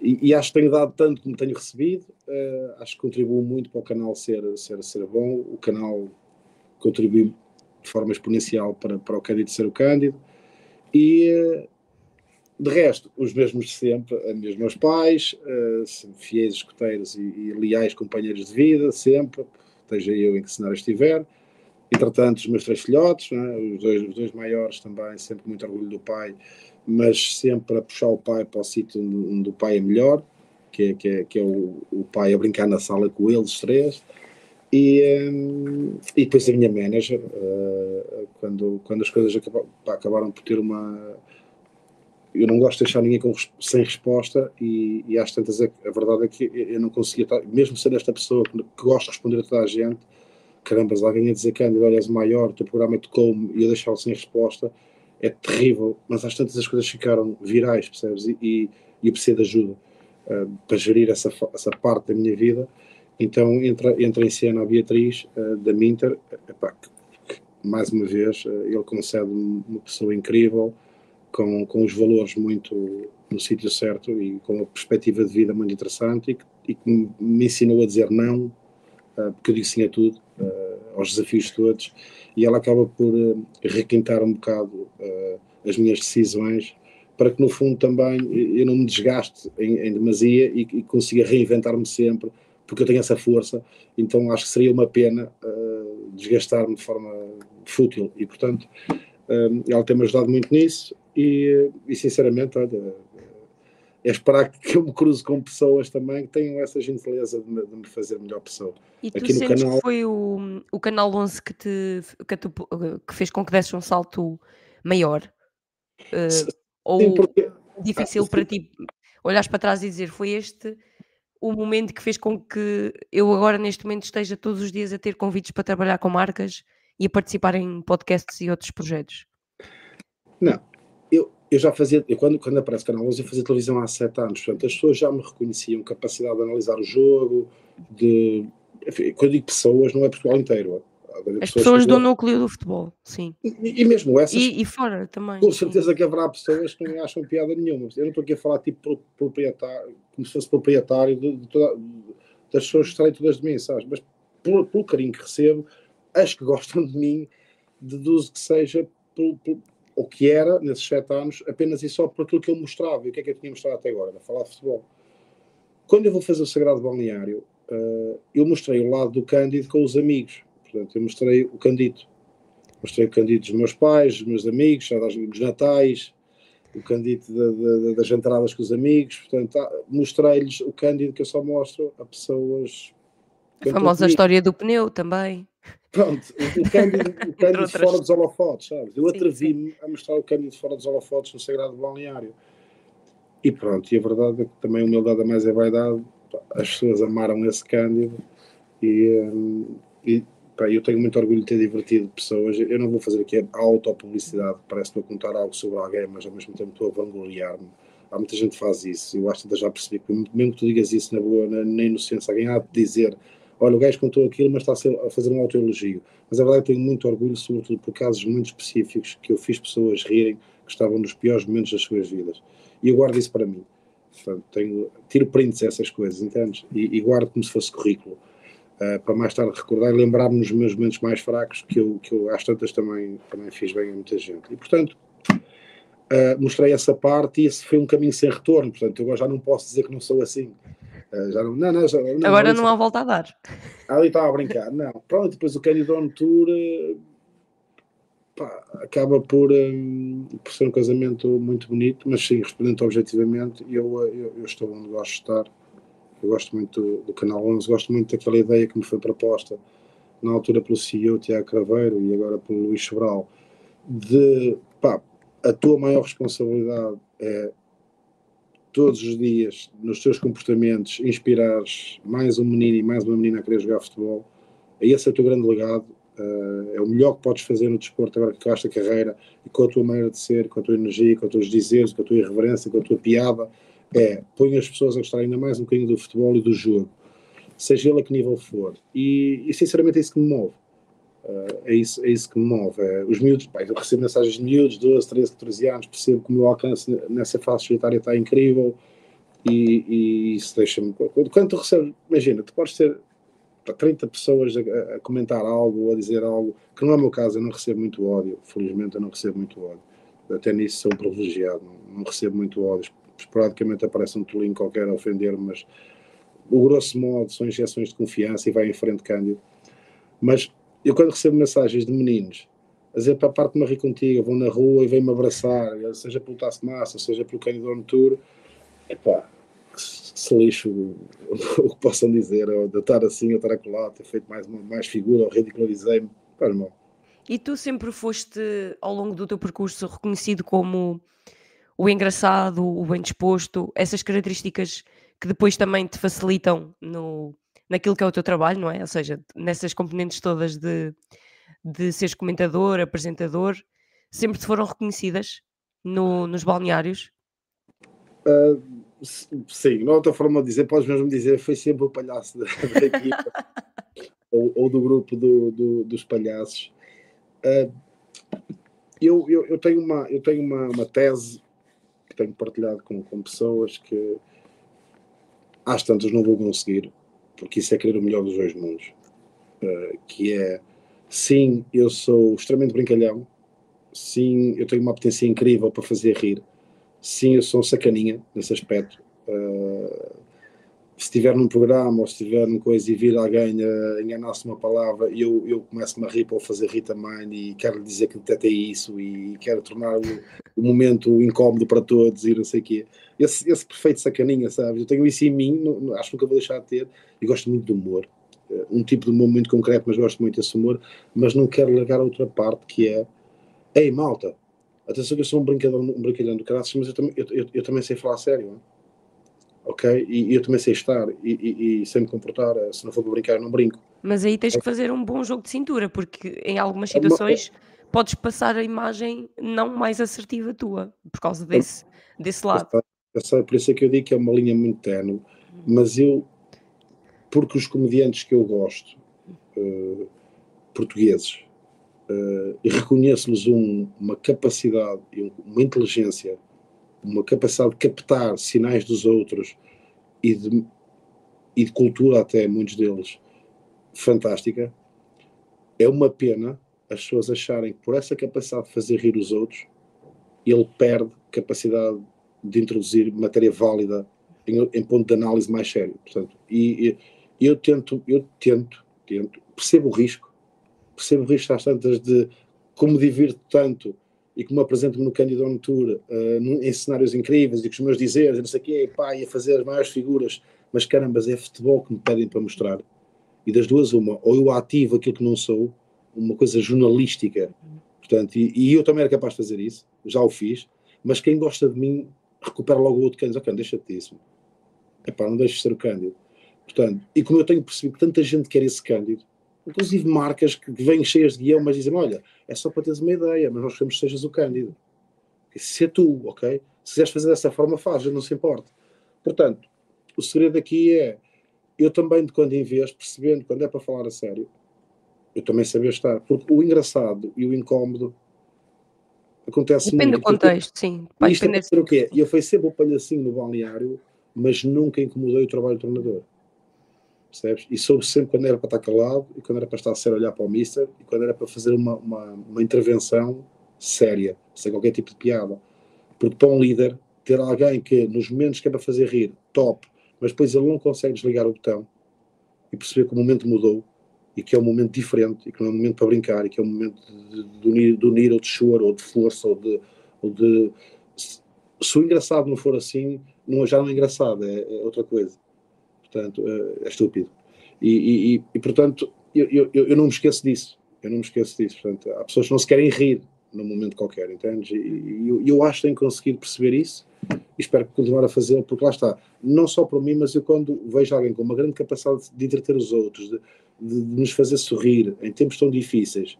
e, e, acho que tenho dado tanto como tenho recebido, uh, acho que contribuo muito para o canal ser, ser, ser bom, o canal contribui de forma exponencial para, para o Cândido ser o Cândido, e uh, de resto, os mesmos de sempre, os meus pais, uh, fiéis escuteiros e, e, leais companheiros de vida, sempre, esteja eu em que cenário estiver, entretanto os meus três filhotes, é? os, dois, os dois maiores também, sempre muito orgulho do pai, mas sempre a puxar o pai para o sítio onde, o pai é melhor, que é, que é, que é o, o, pai a brincar na sala com eles três. E, um, e depois a minha manager, uh, quando, quando as coisas acabaram, acabaram por ter uma. Eu não gosto de deixar ninguém com, sem resposta, e, e às tantas a, a, verdade é que eu não conseguia, mesmo sendo esta pessoa que, que gosta de responder a toda a gente, carambas, alguém a dizer que olha, és maior, o teu programa é como, e eu deixá-lo sem resposta, é terrível, mas às tantas as coisas ficaram virais, percebes? E, e, e eu preciso de ajuda uh, para gerir essa, essa parte da minha vida. Então entra, entra em cena a Beatriz uh, da Minter, epá, que, que, mais uma vez uh, ele concede uma pessoa incrível, com, com os valores muito no sítio certo e com uma perspectiva de vida muito interessante e que, e que me ensinou a dizer não, porque eu digo sim a tudo, aos desafios todos. E ela acaba por uh, requintar um bocado as minhas decisões para que no fundo também eu não me desgaste em, em demasia e, e consiga reinventar-me sempre porque eu tenho essa força, então acho que seria uma pena desgastar-me de forma fútil. E portanto ela tem-me ajudado muito nisso e, e sinceramente olha, é esperar que eu me cruze com pessoas também que tenham essa gentileza de me, de me fazer melhor pessoa. E tu Aqui no canal... que foi o, o Canal 11 que, te, que, tu, que fez com que desse um salto maior? Uh, ou porque... difícil ah, para ti olhares para trás e dizer foi este o momento que fez com que eu agora neste momento esteja todos os dias a ter convites para trabalhar com marcas e a participar em podcasts e outros projetos? Não, eu, já fazia, eu quando, quando aparece Canal 11, eu fazia televisão há sete anos, portanto as pessoas já me reconheciam capacidade de analisar o jogo, de. Enfim, quando eu digo pessoas, não é Portugal inteiro. As pessoas, pessoas do núcleo do futebol, sim. E, e mesmo essas. E, e, fora também. Com certeza sim. que haverá pessoas que não acham piada nenhuma. Eu não estou aqui a falar tipo proprietário, como se fosse proprietário de, de toda, das pessoas que estarem todas de mim, sabes? Mas pelo, pelo carinho que recebo, as que gostam de mim, deduzo que seja pelo, o que era, nesses sete anos, apenas e só por aquilo que eu mostrava. E o que é que eu tinha mostrado até agora? Falar de futebol. Quando eu vou fazer o Sagrado Balneário, uh, eu mostrei o lado do Cândido com os amigos. Portanto, eu mostrei o Cândido. Mostrei o Cândido dos meus pais, dos meus amigos, dos natais, o Cândido das entradas com os amigos. Portanto, ah, mostrei-lhes o Cândido que eu só mostro a pessoas. A famosa história do pneu também. Pronto, o (laughs) Cândido, o Cândido fora dos holofotes, sabes? Eu atrevi-me a mostrar o Cândido fora dos holofotes no Sagrado Balneário. E pronto, e a verdade é que também a humildade a mais é vaidade. As pessoas amaram esse Cândido e, hum, e pá, eu tenho muito orgulho de ter divertido pessoas. Eu não vou fazer aqui a autopublicidade, parece que estou a contar algo sobre alguém, mas ao mesmo tempo estou a vangloriar-me há muita gente que faz isso, eu acho que já percebi que mesmo que tu digas isso na boa, na, na inocência, alguém há de dizer olha, o gajo contou aquilo, mas está a fazer um autoelogio. Mas a verdade é tenho muito orgulho, sobretudo por casos muito específicos, que eu fiz pessoas rirem, que estavam nos piores momentos das suas vidas. E eu guardo isso para mim. Portanto, tenho, tiro prints essas coisas, entendes? E, e guardo como se fosse currículo. Uh, para mais tarde recordar e lembrar-me nos meus momentos mais fracos, que eu, que eu às tantas também, também fiz bem a muita gente. E, portanto, uh, mostrei essa parte e esse foi um caminho sem retorno. Portanto, eu já não posso dizer que não sou assim. Uh, já não, não, não, já, não, Agora não, há volta a dar. (laughs) Ali estava a brincar, não. Pronto, depois o Canidon Tour pá, acaba por, um, por ser um casamento muito bonito, mas sim, respondendo objetivamente, eu, eu, eu estou onde gosto de estar. Eu gosto muito do, do, Canal 11, gosto muito daquela ideia que me foi proposta na altura pelo CEO Tiago Craveiro e agora pelo Luís Sobral, de pá, a tua maior responsabilidade é todos os dias, nos teus comportamentos, inspirares mais um menino e mais uma menina a querer jogar futebol, esse é o teu grande legado, uh, é o melhor que podes fazer no desporto agora que acabaste a carreira, e com a tua maneira de ser, com a tua energia, com os teus dizeres, com a tua irreverência, com a tua piada, é, põe as pessoas a gostar ainda mais um bocadinho do futebol e do jogo, seja ele a que nível for. E, e sinceramente é isso que me move. Uh, é, isso, é isso que me move. É, os miúdos, pá, eu recebo mensagens de miúdos, 12, 13, 14 anos, percebo que o meu alcance nessa fase etária está incrível e, e isso deixa-me. Quando tu recebes, imagina, tu podes ter 30 pessoas a, a, comentar algo a dizer algo, que não é o meu caso, eu não recebo muito ódio, felizmente eu não recebo muito ódio. Até nisso sou um privilegiado, não, não recebo muito ódio. Esporadicamente aparece um tolinho qualquer a ofender-me, mas o grosso modo são injeções de confiança e vai em frente cândido. Mas eu quando recebo mensagens de meninos a dizer para a parte de rir contigo, vão na rua e vêm-me abraçar, seja pelo Tasso Massa, seja pelo Canidon Tour, epá, se lixo (laughs) o, que possam dizer, ou de estar assim, ou estar acolá, ter feito mais, mais figura, ou ridicularizei-me, faz mal. E tu sempre foste, ao longo do teu percurso, reconhecido como o engraçado, o bem disposto, essas características que depois também te facilitam no, naquilo que é o teu trabalho, não é? Ou seja, nessas componentes todas de, de seres comentador, apresentador, sempre te foram reconhecidas no, nos balneários? Uh, sim, não outra forma de dizer, podes mesmo dizer, foi sempre o palhaço da, (laughs) da equipa (laughs) ou, ou, do grupo do, do, dos palhaços. Uh, eu, eu, eu, tenho, uma, eu tenho uma, uma tese que tenho partilhado com, com pessoas que às tantas não vou conseguir, porque isso é querer o melhor dos dois mundos. Uh, que é, sim, eu sou extremamente brincalhão, sim, eu tenho uma potência incrível para fazer rir, sim, eu sou um sacaninha nesse aspecto. Uh, se estiver num programa ou se estiver numa coisa e vir alguém uh, enganar-se uma palavra, eu, eu começo-me a rir para fazer rir também e quero dizer que detectei isso e quero tornar o, o, momento incómodo para todos e não sei o quê. Esse, esse perfeito sacaninha, sabes? Eu tenho isso em mim, não, acho que nunca vou deixar de ter e gosto muito de humor. Uh, um tipo de humor muito concreto, mas gosto muito desse humor, mas não quero largar a outra parte que é, ei malta, atenção que eu sou um brincalhão, um brincalhão do caraças, mas eu, também, eu, eu, eu também sei falar sério, hein? Ok? E, e, eu também sei estar e, e, e sei me comportar. Eh, se não for para brincar, não brinco. Mas aí tens que fazer um bom jogo de cintura, porque em algumas situações podes passar a imagem não mais assertiva tua, por causa desse, desse lado. Eu sei, por isso é que eu digo que é uma linha muito tenue, mas eu, porque os comediantes que eu gosto, uh, portugueses, uh, e reconheço-lhes um, uma capacidade e uma inteligência uma capacidade de captar sinais dos outros e de, e de cultura até, muitos deles, fantástica. É uma pena as pessoas acharem que por essa capacidade de fazer rir os outros, ele perde capacidade de introduzir matéria válida em, em ponto de análise mais sério. Portanto, e, e, eu tento, eu tento, tento, percebo o risco, percebo o risco às tantas de como divirto tanto e que me apresento no Cândido On Tour uh, em cenários incríveis e com os meus dizeres, não sei o quê, pá, e a fazer maiores figuras, mas carambas, é futebol que me pedem para mostrar. E das duas, uma, ou eu ativo aquilo que não sou, uma coisa jornalística, portanto, e, e eu também era capaz de fazer isso, já o fiz, mas quem gosta de mim recupera logo o outro Cândido, ok, deixa-te disso. Epá, não deixes de ser o Cândido. Portanto, e como eu tenho percebido que tanta gente quer esse Cândido, inclusive marcas que vêm cheias de guião, mas dizem: Olha, é só para teres uma ideia, mas nós queremos que sejas o Cândido. Se é tu, ok? Se quiseres fazer dessa forma, faz, não se importa. Portanto, o segredo aqui é eu também, de quando em vez, percebendo quando é para falar a sério, eu também saber estar. Porque o engraçado e o incómodo acontece Depende muito. do contexto, sim. Vai isto depender... ser o quê? Eu fui sempre o palhacinho no balneário, mas nunca incomodei o trabalho do treinador. Percebes? E soube sempre quando era para estar calado e quando era para estar a ser olhar para o mister e quando era para fazer uma, uma, uma intervenção séria, sem qualquer tipo de piada. Porque para um líder, ter alguém que nos momentos que é para fazer rir, top, mas depois ele não consegue desligar o botão e perceber que o momento mudou e que é um momento diferente e que não é um momento para brincar e que é um momento de, de, unir, de unir, ou de choro ou de força ou de, ou de se o engraçado não for assim não, já não é engraçado, é, é outra coisa portanto é, é estúpido. E, e, e portanto eu, eu, eu, não me esqueço disso. Eu não me esqueço disso, portanto há pessoas que não se querem rir num momento qualquer, entende? E eu, eu acho que tenho conseguido perceber isso e espero continuar a fazê-lo, porque lá está, não só para mim, mas eu quando vejo alguém com uma grande capacidade de entreter os outros, de, de, de nos fazer sorrir em tempos tão difíceis,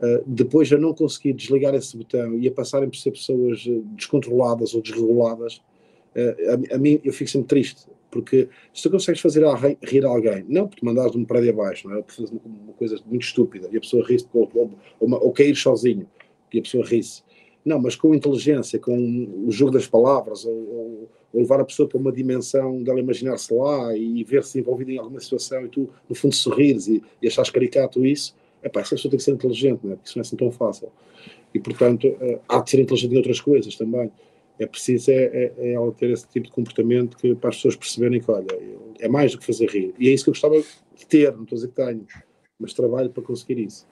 uh, depois a não conseguir desligar esse botão e a passarem por ser pessoas eh, descontroladas ou desreguladas, uh, a, a, mim eu fico sempre triste, porque se tu consegues fazer rir alguém, não porque mandares de um prédio abaixo, não é? Por fazer uma, coisa muito estúpida e a pessoa ri-se ou, ou, ou, ou cair sozinho e a pessoa ri-se. Não, mas com inteligência, com o jogo das palavras, ou, ou, levar a pessoa para uma dimensão dela imaginar-se lá e ver-se envolvida em alguma situação e tu, no fundo, sorrires e, e achares caricato isso, é pá, essa pessoa tem que ser inteligente, não é? porque isso não é assim tão fácil. E, portanto, uh, há de ser inteligente em outras coisas também. É preciso é, é, é ter esse tipo de comportamento que, para as pessoas perceberem que, olha, é mais do que fazer rir. E é isso que eu gostava de ter, não estou a dizer que tenho, mas trabalho para conseguir isso.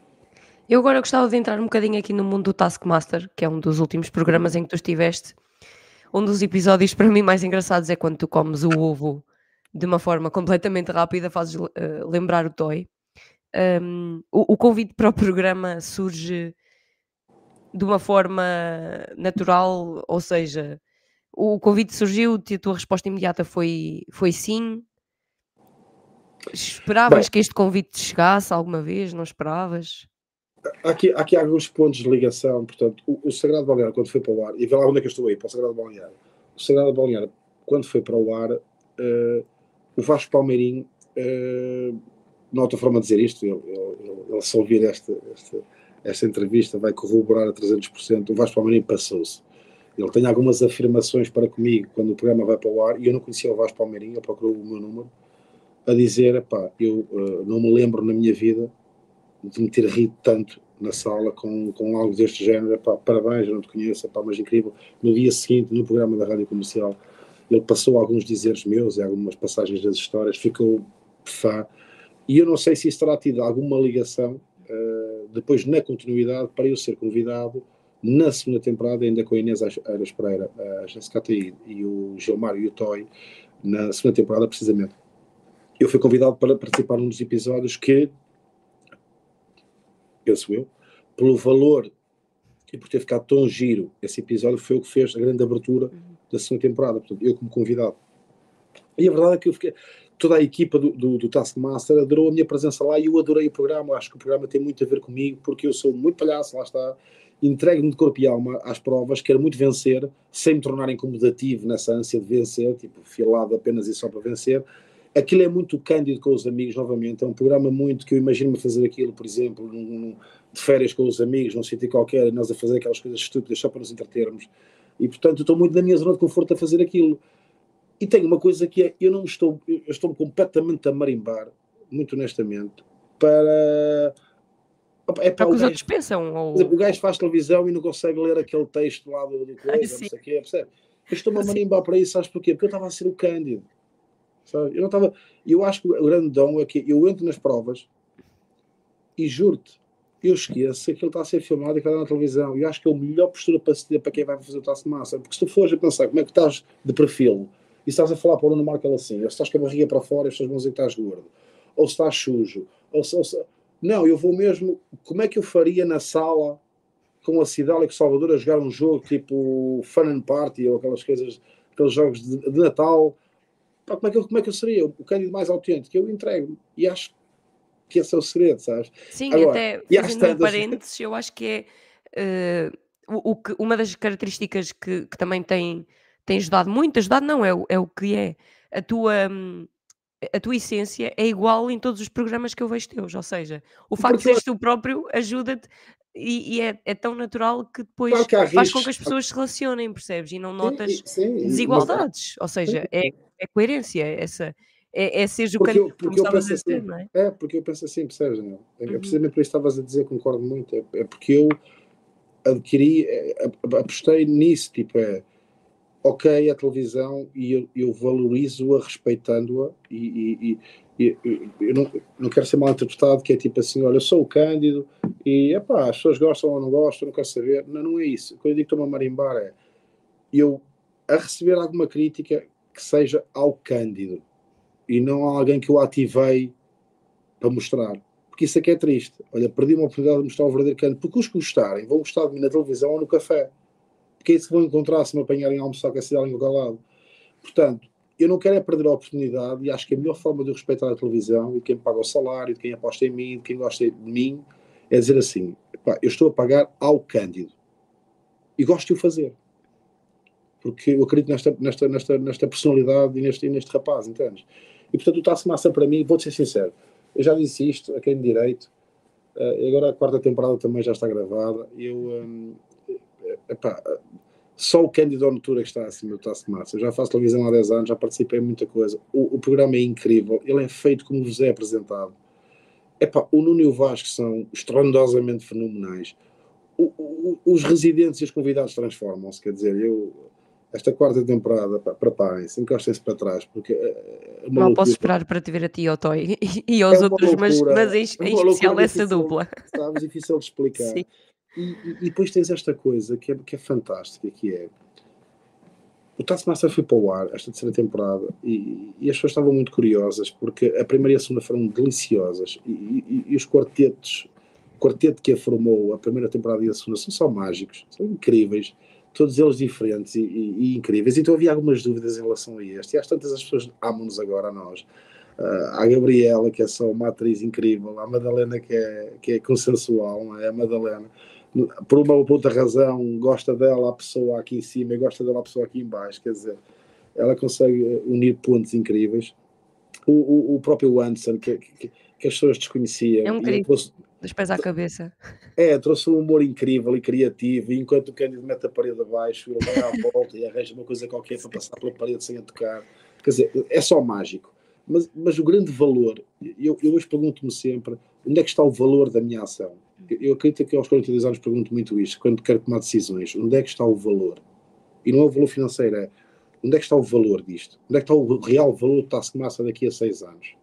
Eu agora gostava de entrar um bocadinho aqui no mundo do Taskmaster, que é um dos últimos programas em que tu estiveste. Um dos episódios para mim mais engraçados é quando tu comes o ovo de uma forma completamente rápida, fazes uh, lembrar o Toy. Um, o, o, convite para o programa surge de uma forma natural, ou seja, o convite surgiu, a tua resposta imediata foi, foi sim. Esperavas Bem, que este convite chegasse alguma vez? Não esperavas? aqui, aqui há alguns pontos de ligação. Portanto, o, o Sagrado Balneário, quando foi para o ar, e vê lá onde é que eu estou aí, para o Sagrado Balneário. O Sagrado Balneário, quando foi para o ar, uh, o Vasco Palmeirinho, uh, não há outra forma de dizer isto, ele, ele, ele se ouvir esta, esta, esta entrevista vai corroborar a 300%. O Vasco Palmeirinho passou-se. Ele tem algumas afirmações para comigo quando o programa vai para o ar, e eu não conhecia o Vasco Palmeirinho, ele procurou o meu número, a dizer: pá, eu uh, não me lembro na minha vida de me ter rido tanto na sala com, com algo deste género. Epá, parabéns, eu não te conheço, epá, mas incrível. No dia seguinte, no programa da Rádio Comercial, ele passou alguns dizeres meus e algumas passagens das histórias, ficou fã. E eu não sei se isso terá tido alguma ligação uh, depois na continuidade para eu ser convidado na segunda temporada, ainda com a Inês Aires Pereira, a Jessica Ataí e o Gilmar e o Toy, na segunda temporada, precisamente. Eu fui convidado para participar num dos episódios que penso eu, pelo valor e por ter ficado tão giro esse episódio, foi o que fez a grande abertura uhum. da segunda temporada. Portanto, eu como convidado. E a verdade é que eu fiquei, toda a equipa do, do, do, Taskmaster adorou a minha presença lá e eu adorei o programa. Acho que o programa tem muito a ver comigo, porque eu sou muito palhaço, lá está. Entregue-me de corpo e alma às provas, quero muito vencer, sem me tornar incomodativo nessa ânsia de vencer, tipo, filado apenas e só para vencer aquilo é muito cândido com os amigos, novamente, é um programa muito que eu imagino-me fazer aquilo, por exemplo, num, num, de férias com os amigos, num sítio qualquer, e nós a fazer aquelas coisas estúpidas só para nos entretermos. E portanto, estou muito na minha zona de conforto a fazer aquilo. E tenho uma coisa que é, eu não estou, eu estou completamente a marimbar, muito honestamente, para. É para é o que os outros pensam. Ou... O gajo faz televisão e não consegue ler aquele texto lá do, do coisa, não sei o quê, percebe? Eu estou-me a marimbar para isso, sabes porquê? Porque eu estava a ser o Cândido. Sabe? Eu não estava. Eu acho que o grande dom é que eu entro nas provas e juro-te, eu esqueço que aquilo está a ser filmado e que está na televisão. E acho que é a melhor postura para se ter para quem vai fazer o taço de massa. Porque se tu fores a pensar como é que estás de perfil e estás a falar para o Bruno Marco assim, ou se estás com a barriga para fora e as pessoas vão dizer que estás gordo, ou se estás sujo, ou se, ou se... Não, eu vou mesmo. Como é que eu faria na sala com a Cidália e com Salvador a jogar um jogo tipo Fun and Party ou aquelas coisas, aqueles jogos de, de Natal pá, como, é que eu, como é que eu seria? O Cândido mais autêntico, eu entrego. E acho que esse é o segredo, sabes? Sim, Agora, até fazendo um parênteses, eu acho que é. Uh, o, o que, uma das características que, que também tem, tem ajudado muito, ajudado não, é, o- é o que é a tua, hum, a tua essência é igual em todos os programas que eu vejo teus, ou seja, o facto de Porque eu- seres tu próprio ajuda-te e, e é, é tão natural que depois faz com que as pessoas se relacionem, percebes? E não Sim, notas sim, mas- desigualdades, ou seja, é, é coerência, é essa, é, é seres o caminho que a ser, assim, não é? é, porque eu penso assim, percebes, Daniel? É, é Uhum. precisamente por isso que estavas a dizer, concordo muito. É, é porque eu adquiri, é, ap- apostei nisso, tipo, é ok a televisão e eu, eu valorizo-a respeitando-a e, e- e- e- eu não, não quero ser mal interpretado que é tipo assim, olha, eu sou o Cândido e epá, as pessoas gostam ou não gostam, não quero saber. Não, não é isso. Quando eu digo que estou-me a marimbar é eu a receber alguma crítica que seja ao Cândido e não a alguém que eu ativei para mostrar. Porque isso é que é triste. Olha, perdi uma oportunidade de mostrar o verdadeiro Cândido. Porque os que gostarem vão gostar de mim na televisão ou no café. Porque é isso que vão encontrar se me apanharem a almoçar com a cidade em qualquer lado. Portanto, eu não quero é perder a oportunidade e acho que a melhor forma de eu respeitar a televisão e quem paga o salário, de quem aposta em mim, de quem gosta de mim, é dizer assim: "Epá, eu estou a pagar ao Cândido e gosto de o fazer. Porque eu acredito nesta, nesta, nesta, nesta personalidade e neste, neste rapaz, entendes? E portanto, o Taça Massa para mim, vou-te ser sincero, eu já disse isto a quem de direito, eh, e agora a quarta temporada também já está gravada. Eu, hum, epá, só o Cândido Notura que está acima do Taça Massa. Eu já faço televisão há 10 anos, já participei em muita coisa. O, o programa é incrível, ele é feito como vos é apresentado. Epá, o Nuno e o Vasco são estrondosamente fenomenais. O- o- os residentes e os convidados transformam-se, quer dizer, eu esta quarta temporada, preparem-se, encostem-se para trás, porque é é Mal posso esperar para te ver a ti, Toy e, e aos É outros, mas, loucura, mas em, é em uma especial essa difícil. dupla. sabes, difícil de explicar. (laughs) Sim. E, e- depois tens esta coisa que é, que é fantástica, que é o Taskmaster foi para o ar esta terceira temporada e, e as pessoas estavam muito curiosas porque a primeira e a segunda foram deliciosas e, os quartetos, o quarteto que a formou a primeira temporada e a segunda são só mágicos, são incríveis, todos eles diferentes e, e- incríveis. Então havia algumas dúvidas em relação a este e às tantas as pessoas amam-nos agora a nós. Ah, a Gabriela, que é só uma atriz incrível, a Madalena, que é, que é consensual, é? a Madalena, por uma ou por outra razão, gosta dela a pessoa aqui em cima e gosta dela a pessoa aqui em baixo, quer dizer, ela consegue unir pontos incríveis. O, o, o próprio Anderson, que, que, que as pessoas desconheciam, É um trouxe, Dos pés à cabeça. é, trouxe um humor incrível e criativo, e enquanto o Cândido mete a parede abaixo, ele vai à volta e arranja uma coisa qualquer para passar pela parede sem a tocar. Quer dizer, é só mágico. Mas, mas o grande valor, eu, eu hoje pergunto-me sempre, onde é que está o valor da minha ação? Eu, eu acredito que aos 42 anos pergunto muito isto, quando quero tomar decisões, onde é que está o valor? E não é o valor financeiro, é onde é que está o valor disto? Onde é que está o real valor do Massa daqui a seis anos?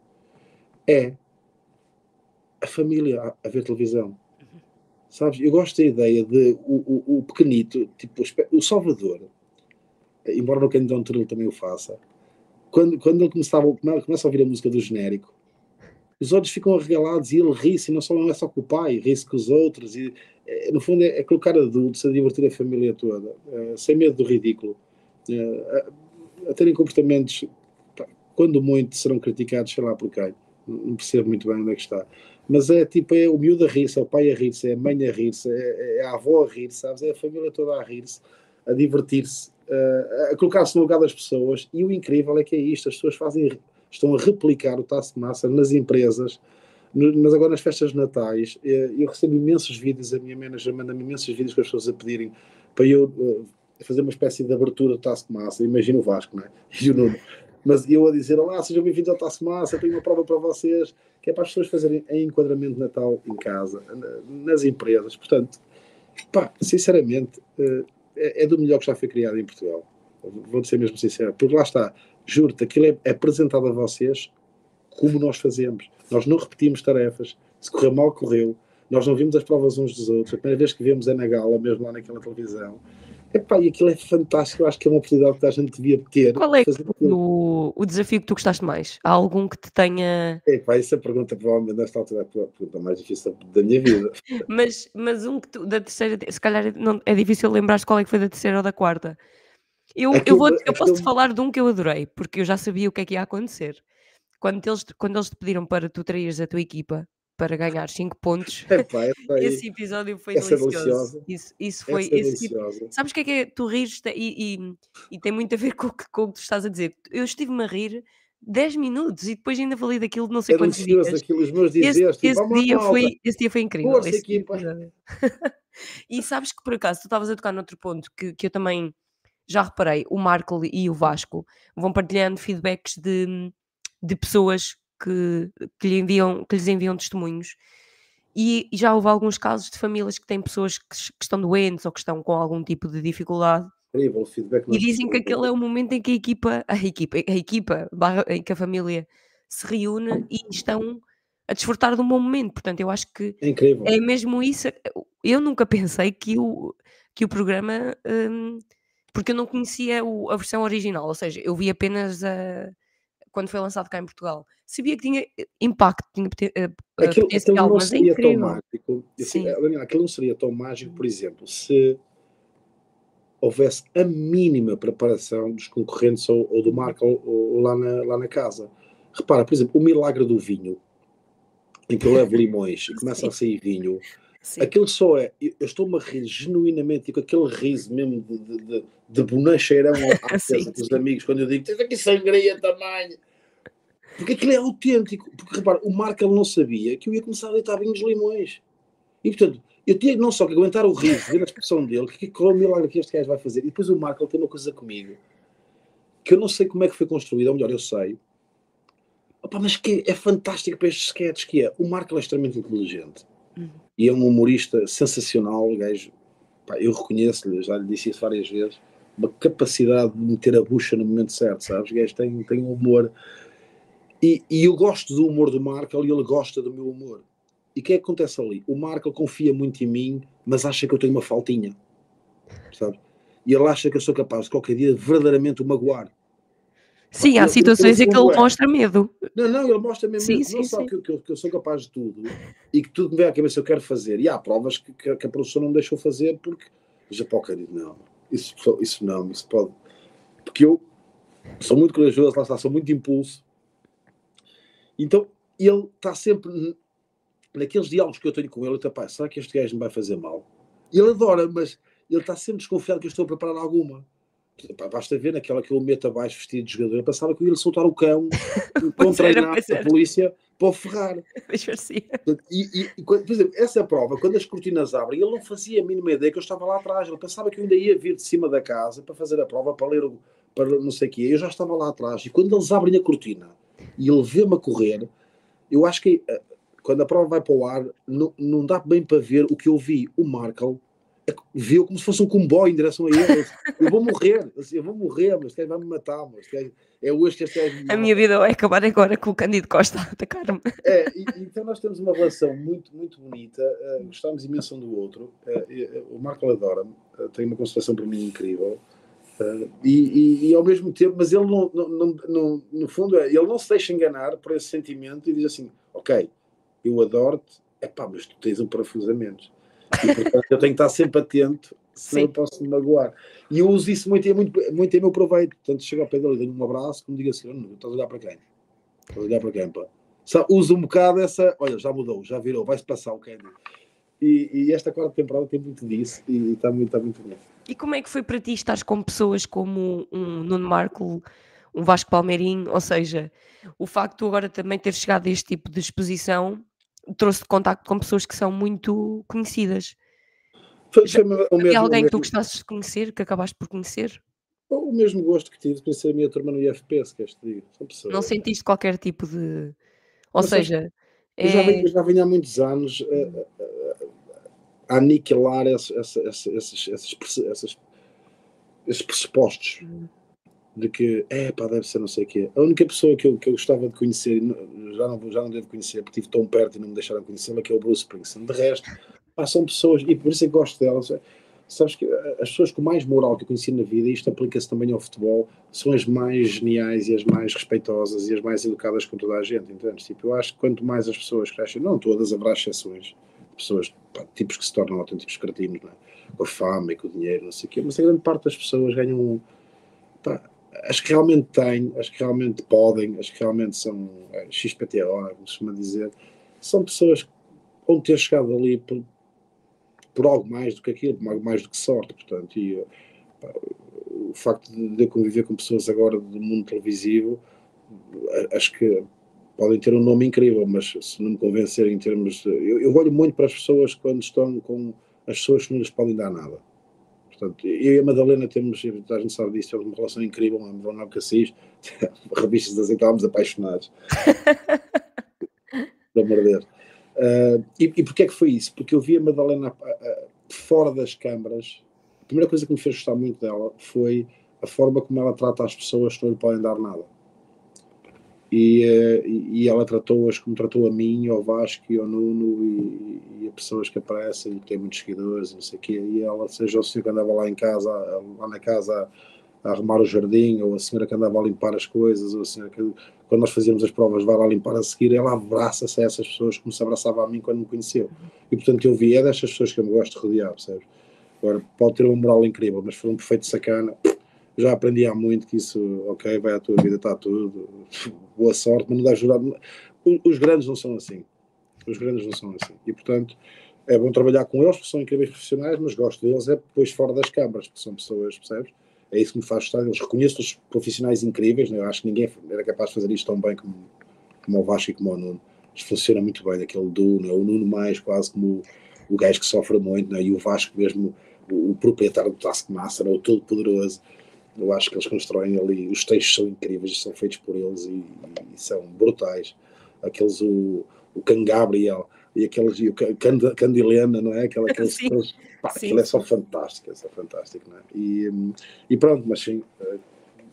É a família a, a ver televisão. Sabes? Eu gosto da ideia de o, o, o pequenito, tipo o Salvador, embora no Candidão Turil também o faça, quando, quando ele começava, come- começa a ouvir a música do genérico, os olhos ficam arregalados e ele ri-se, e não só não é só com o pai, ri-se com os outros, e eh, no fundo é, é colocar adultos a divertir a família toda, eh, sem medo do ridículo, eh, a, a terem comportamentos, quando muito serão criticados, sei lá por quem, não percebo muito bem onde é que está. Mas é tipo, é o miúdo a rir-se, é o pai a rir-se, é a mãe a rir-se, é, é a avó a rir-se? É a família toda a rir-se, a divertir-se, eh, a colocar-se no lugar das pessoas. E o incrível é que é isto: as pessoas fazem, estão a replicar o massa nas empresas, mas agora nas festas de natais. eh, Eu recebo imensos vídeos, a minha manager manda-me imensos vídeos com as pessoas a pedirem para eu eh, fazer uma espécie de abertura do massa. Imagina o Vasco, não é? (laughs) E o Nuno. Mas eu a dizer: Olá, sejam bem-vindos ao Massa, tenho uma prova para vocês, que é para as pessoas fazerem em enquadramento de Natal em casa, na- nas empresas. Portanto, pá, sinceramente, eh, é, é do melhor que já foi criado em Portugal. Vou-te ser mesmo sincero, porque lá está, juro-te, aquilo é, é apresentado a vocês como nós fazemos. Nós não repetimos tarefas, se correu mal, correu. Nós não vimos as provas uns dos outros. A primeira vez que vemos é na gala, mesmo lá naquela televisão. Epá, e aquilo é fantástico. Eu acho que é uma oportunidade que a gente devia ter. Qual é aquilo. o, o desafio que tu gostaste mais? Há algum que te tenha. Epá, essa pergunta provavelmente nesta altura é a pergunta mais difícil da minha vida. (laughs) Mas, mas um que tu, da terceira, se calhar não, é difícil lembrar qual é que foi da terceira ou da quarta. Eu, eu, Aquilo- vou, eu aquilo- posso te falar de um que eu adorei, porque eu já sabia o que é que ia acontecer. Quando eles, quando eles te pediram para tu traíres a tua equipa para ganhar 5 pontos. (laughs) Epá, (laughs) Esse episódio foi essa é delicioso. Isso, isso foi. é esse tipo-. Sabes o que é que é? Tu rires e, e, e tem muito a ver (laughs) com o, que, com o que tu estás a dizer. Eu estive-me a rir 10 minutos e depois ainda falei daquilo de não sei É quantos dias. aquilo, os meus Esse, dizeres, tipo, esse "Vamos lá, dia malta." foi, esse dia foi incrível. Esse equipa. episódio. e sabes que por acaso tu estavas a tocar noutro ponto que, que eu também já reparei, o Marco e o Vasco vão partilhando feedbacks de, de pessoas que, que, lhe enviam, que lhes enviam testemunhos. E, e já houve alguns casos de famílias que têm pessoas que, que estão doentes ou que estão com algum tipo de dificuldade Incrível o feedback. e nós dizem que aquele é o momento em que a equipa, a equipa, a equipa, em que a família se reúne e estão a desfrutar de um bom momento. Portanto, eu acho que É incrível. é mesmo isso. Eu nunca pensei que o, que o programa. hum, porque eu não conhecia o- a versão original, ou seja, eu vi apenas a, quando foi lançado cá em Portugal. Sabia que tinha eh, impacto, tinha eh, eh, Aquilo, potencial, aquilo não é seria tão incrível. mágico. assim, aquilo não seria tão mágico, por exemplo, se houvesse a mínima preparação dos concorrentes ou, ou do Marco ou, ou lá, na, lá na casa. Repara, por exemplo, o milagre do vinho, em que eu levo limões e começa a sair vinho, Sim. aquilo só é. Eu eu estou-me a rir genuinamente e com aquele riso mesmo de, de, de, de bonacheirão (laughs) à Sim, mesa com os sim. amigos, quando eu digo tens aqui sangria tamanho. Porque aquilo é autêntico. Porque repara, o Marco ele não sabia que eu ia começar a deitar vinhos limões. E portanto, eu tinha não só que aguentar o riso, ver a expressão dele, que qual é o milagre que este gajo vai fazer. E depois o Marco ele tem uma coisa comigo que eu não sei como é que foi construída, ou melhor, eu sei. Opa, mas que é fantástico para estes sketches, que é o Marco é extremamente inteligente Uhum. e é um humorista sensacional, gajo, pá, eu reconheço-lhe, já lhe disse isso várias vezes, uma capacidade de meter a bucha no momento certo, sabes? O gajo tem, tem um humor. E, e eu gosto do humor do Marco e ele gosta do meu humor. E o que é que acontece ali? O Marco confia muito em mim, mas acha que eu tenho uma faltinha, sabe? E ele acha que eu sou capaz de qualquer dia verdadeiramente o magoar. Sim, há situações em que ele mostra medo. Não, não, ele mostra mesmo Sim, isso, não sim, só sim. que, eu- que que eu sou capaz de tudo e que tudo me vem à cabeça eu quero fazer. E há provas que, que- que a produção não me deixou fazer porque já pá, cara, não, isso, isso não, isso pode. Porque eu sou muito corajoso, lá está, sou muito de impulso. Então ele está sempre naqueles diálogos que eu tenho com ele, eu pá, será que este gajo me vai fazer mal? Ele adora, mas ele está sempre desconfiado que eu estou a preparar alguma. Pá, basta ver naquela que eu meto abaixo vestido de jogador, eu pensava que eu ia soltar o cão (laughs) Pois treinado pois da polícia para o ferrar. (laughs) Mas parecia. E, e- por exemplo, essa prova, quando as cortinas abrem, ele não fazia a mínima ideia que eu estava lá atrás. Ele pensava que eu ainda ia vir de cima da casa para fazer a prova, para ler, o- para não sei o quê. Eu já estava lá atrás. E quando eles abrem a cortina e ele vê-me a correr, eu acho que eh, quando a prova vai para o ar, não, não dá bem para ver o que eu vi. O Markle é viu como se fosse um comboio em direção a ele. Eu vou morrer, eu vou morrer, mas vai me matar. Mas é hoje que este gajo A minha vida vai acabar agora com o Cândido Costa a atacar-me. É, e- então nós temos uma relação muito, muito bonita, eh, gostamos imenso um do outro. eh, o Marco adora-me, eh, tem uma consideração para mim incrível. e, e- e ao mesmo tempo, mas ele não, não, não- não- no fundo, é, ele não se deixa enganar por esse sentimento e diz assim: Ok, eu adoro-te, é pá, mas tu tens um parafusamento. E portanto eu tenho que estar sempre atento, senão Sim. eu posso me magoar. E eu uso isso muito, é muito, muito em meu proveito. Portanto, chego ao pé dele e dou-lhe um abraço, me diga assim: "Oh, não, estás a olhar para quem? Estás a olhar para quem, pá? Usa um bocado essa. Olha, já mudou, já virou, vai-se passar o Candy. E, e esta quarta temporada tem muito disso e está muito, está muito bom. E como é que foi para ti estar com pessoas como um Nuno Marco, um Vasco Palmeirinho? Ou seja, o facto de tu agora também ter chegado a este tipo de exposição trouxe-te contacto com pessoas que são muito conhecidas. Foi, Já- o, mesmo, alguém o, que tu mesmo, gostasses de conhecer, que acabaste por conhecer? o mesmo gosto que tive de conhecer a minha turma no IFP, se queres te digo. Não sentiste qualquer tipo de. Ou Mas seja, Eu já, é... venho, eu já venho há muitos anos a, a- a- aniquilar esse- esse- esse- esses, esses, esses, esses pressupostos Hum. de que é pá, deve ser não sei o quê. A única pessoa que eu, que eu gostava de conhecer, já não, já não devo conhecer, porque estive tão perto e não me deixaram conhecê-la, que é o Bruce Springsteen. De resto, pá, são pessoas, e por isso é que gosto delas. Sabes que as pessoas com mais moral que eu conheci na vida, e isto aplica-se também ao futebol, são as mais geniais e as mais respeitosas e as mais educadas com toda a gente, entendes? Tipo, eu acho que quanto mais as pessoas crescem, não todas, haverá exceções, pessoas, pá, tipos que se tornam autênticos cretinos, é? com a fama e com o dinheiro, não sei o quê, mas a grande parte das pessoas ganham, pá, as que realmente têm, as que realmente podem, as que realmente são é, XPTO, como se costuma dizer, são pessoas que vão ter chegado ali por, por algo mais do que aquilo, por algo mais do que sorte, portanto, e o facto de eu conviver com pessoas agora do mundo televisivo, acho que podem ter um nome incrível, mas se não me convencerem em termos de, eu, eu olho muito para as pessoas quando estão com as pessoas que não lhes podem dar nada. Portanto, eu e a Madalena temos, a gente sabe disso, temos uma relação incrível, uma Madalena Cassis, (laughs) revistas das estávamos apaixonados. (laughs) Pelo amor de Deus. Uh, e, e porquê é que foi isso? Porque eu vi a Madalena uh, fora das câmaras. A primeira coisa que me fez gostar muito dela foi a forma como ela trata as pessoas que não lhe podem dar nada. E, uh, e ela tratou-as como tratou a mim, ao Vasco e ao Nuno e, e a pessoas que aparecem e têm muitos seguidores e não sei o quê. E ela, seja o senhor que andava lá em casa, lá na casa a arrumar o jardim, ou a senhora que andava a limpar as coisas, ou a senhora que, quando nós fazíamos as provas, vai lá limpar a seguir, ela abraça-se a essas pessoas como se abraçava a mim quando me conheceu. E portanto eu vi, é destas pessoas que eu me gosto de rodear, percebes? Agora, pode ter uma moral incrível, mas foi um perfeito sacana. Já aprendi há muito que isso, ok, vai à tua vida, está tudo, boa sorte, mas não dá jurar. Os grandes não são assim. Os grandes não são assim. E portanto, é bom trabalhar com eles, porque são incríveis profissionais, mas gosto deles é depois fora das câmaras, porque são pessoas, percebes? é isso que me faz gostar deles. Reconheço os profissionais incríveis, né? eu acho que ninguém era capaz de fazer isto tão bem como, como o Vasco e como o Nuno. Isto funciona muito bem, aquele duo, né? o Nuno mais quase como o, o gajo que sofre muito, né? e o Vasco mesmo, o, o proprietário do Taskmaster, o todo poderoso. Eu acho que eles constroem ali, os textos são incríveis, são feitos por eles e, e são brutais. Aqueles, o, o Can Gabriel, e aqueles, e o Candilena, não é? Aquela, (laughs) aqueles, aqueles, pá, aquilo é só fantástico, é só fantástico, não é? E, e pronto, mas sim, eh,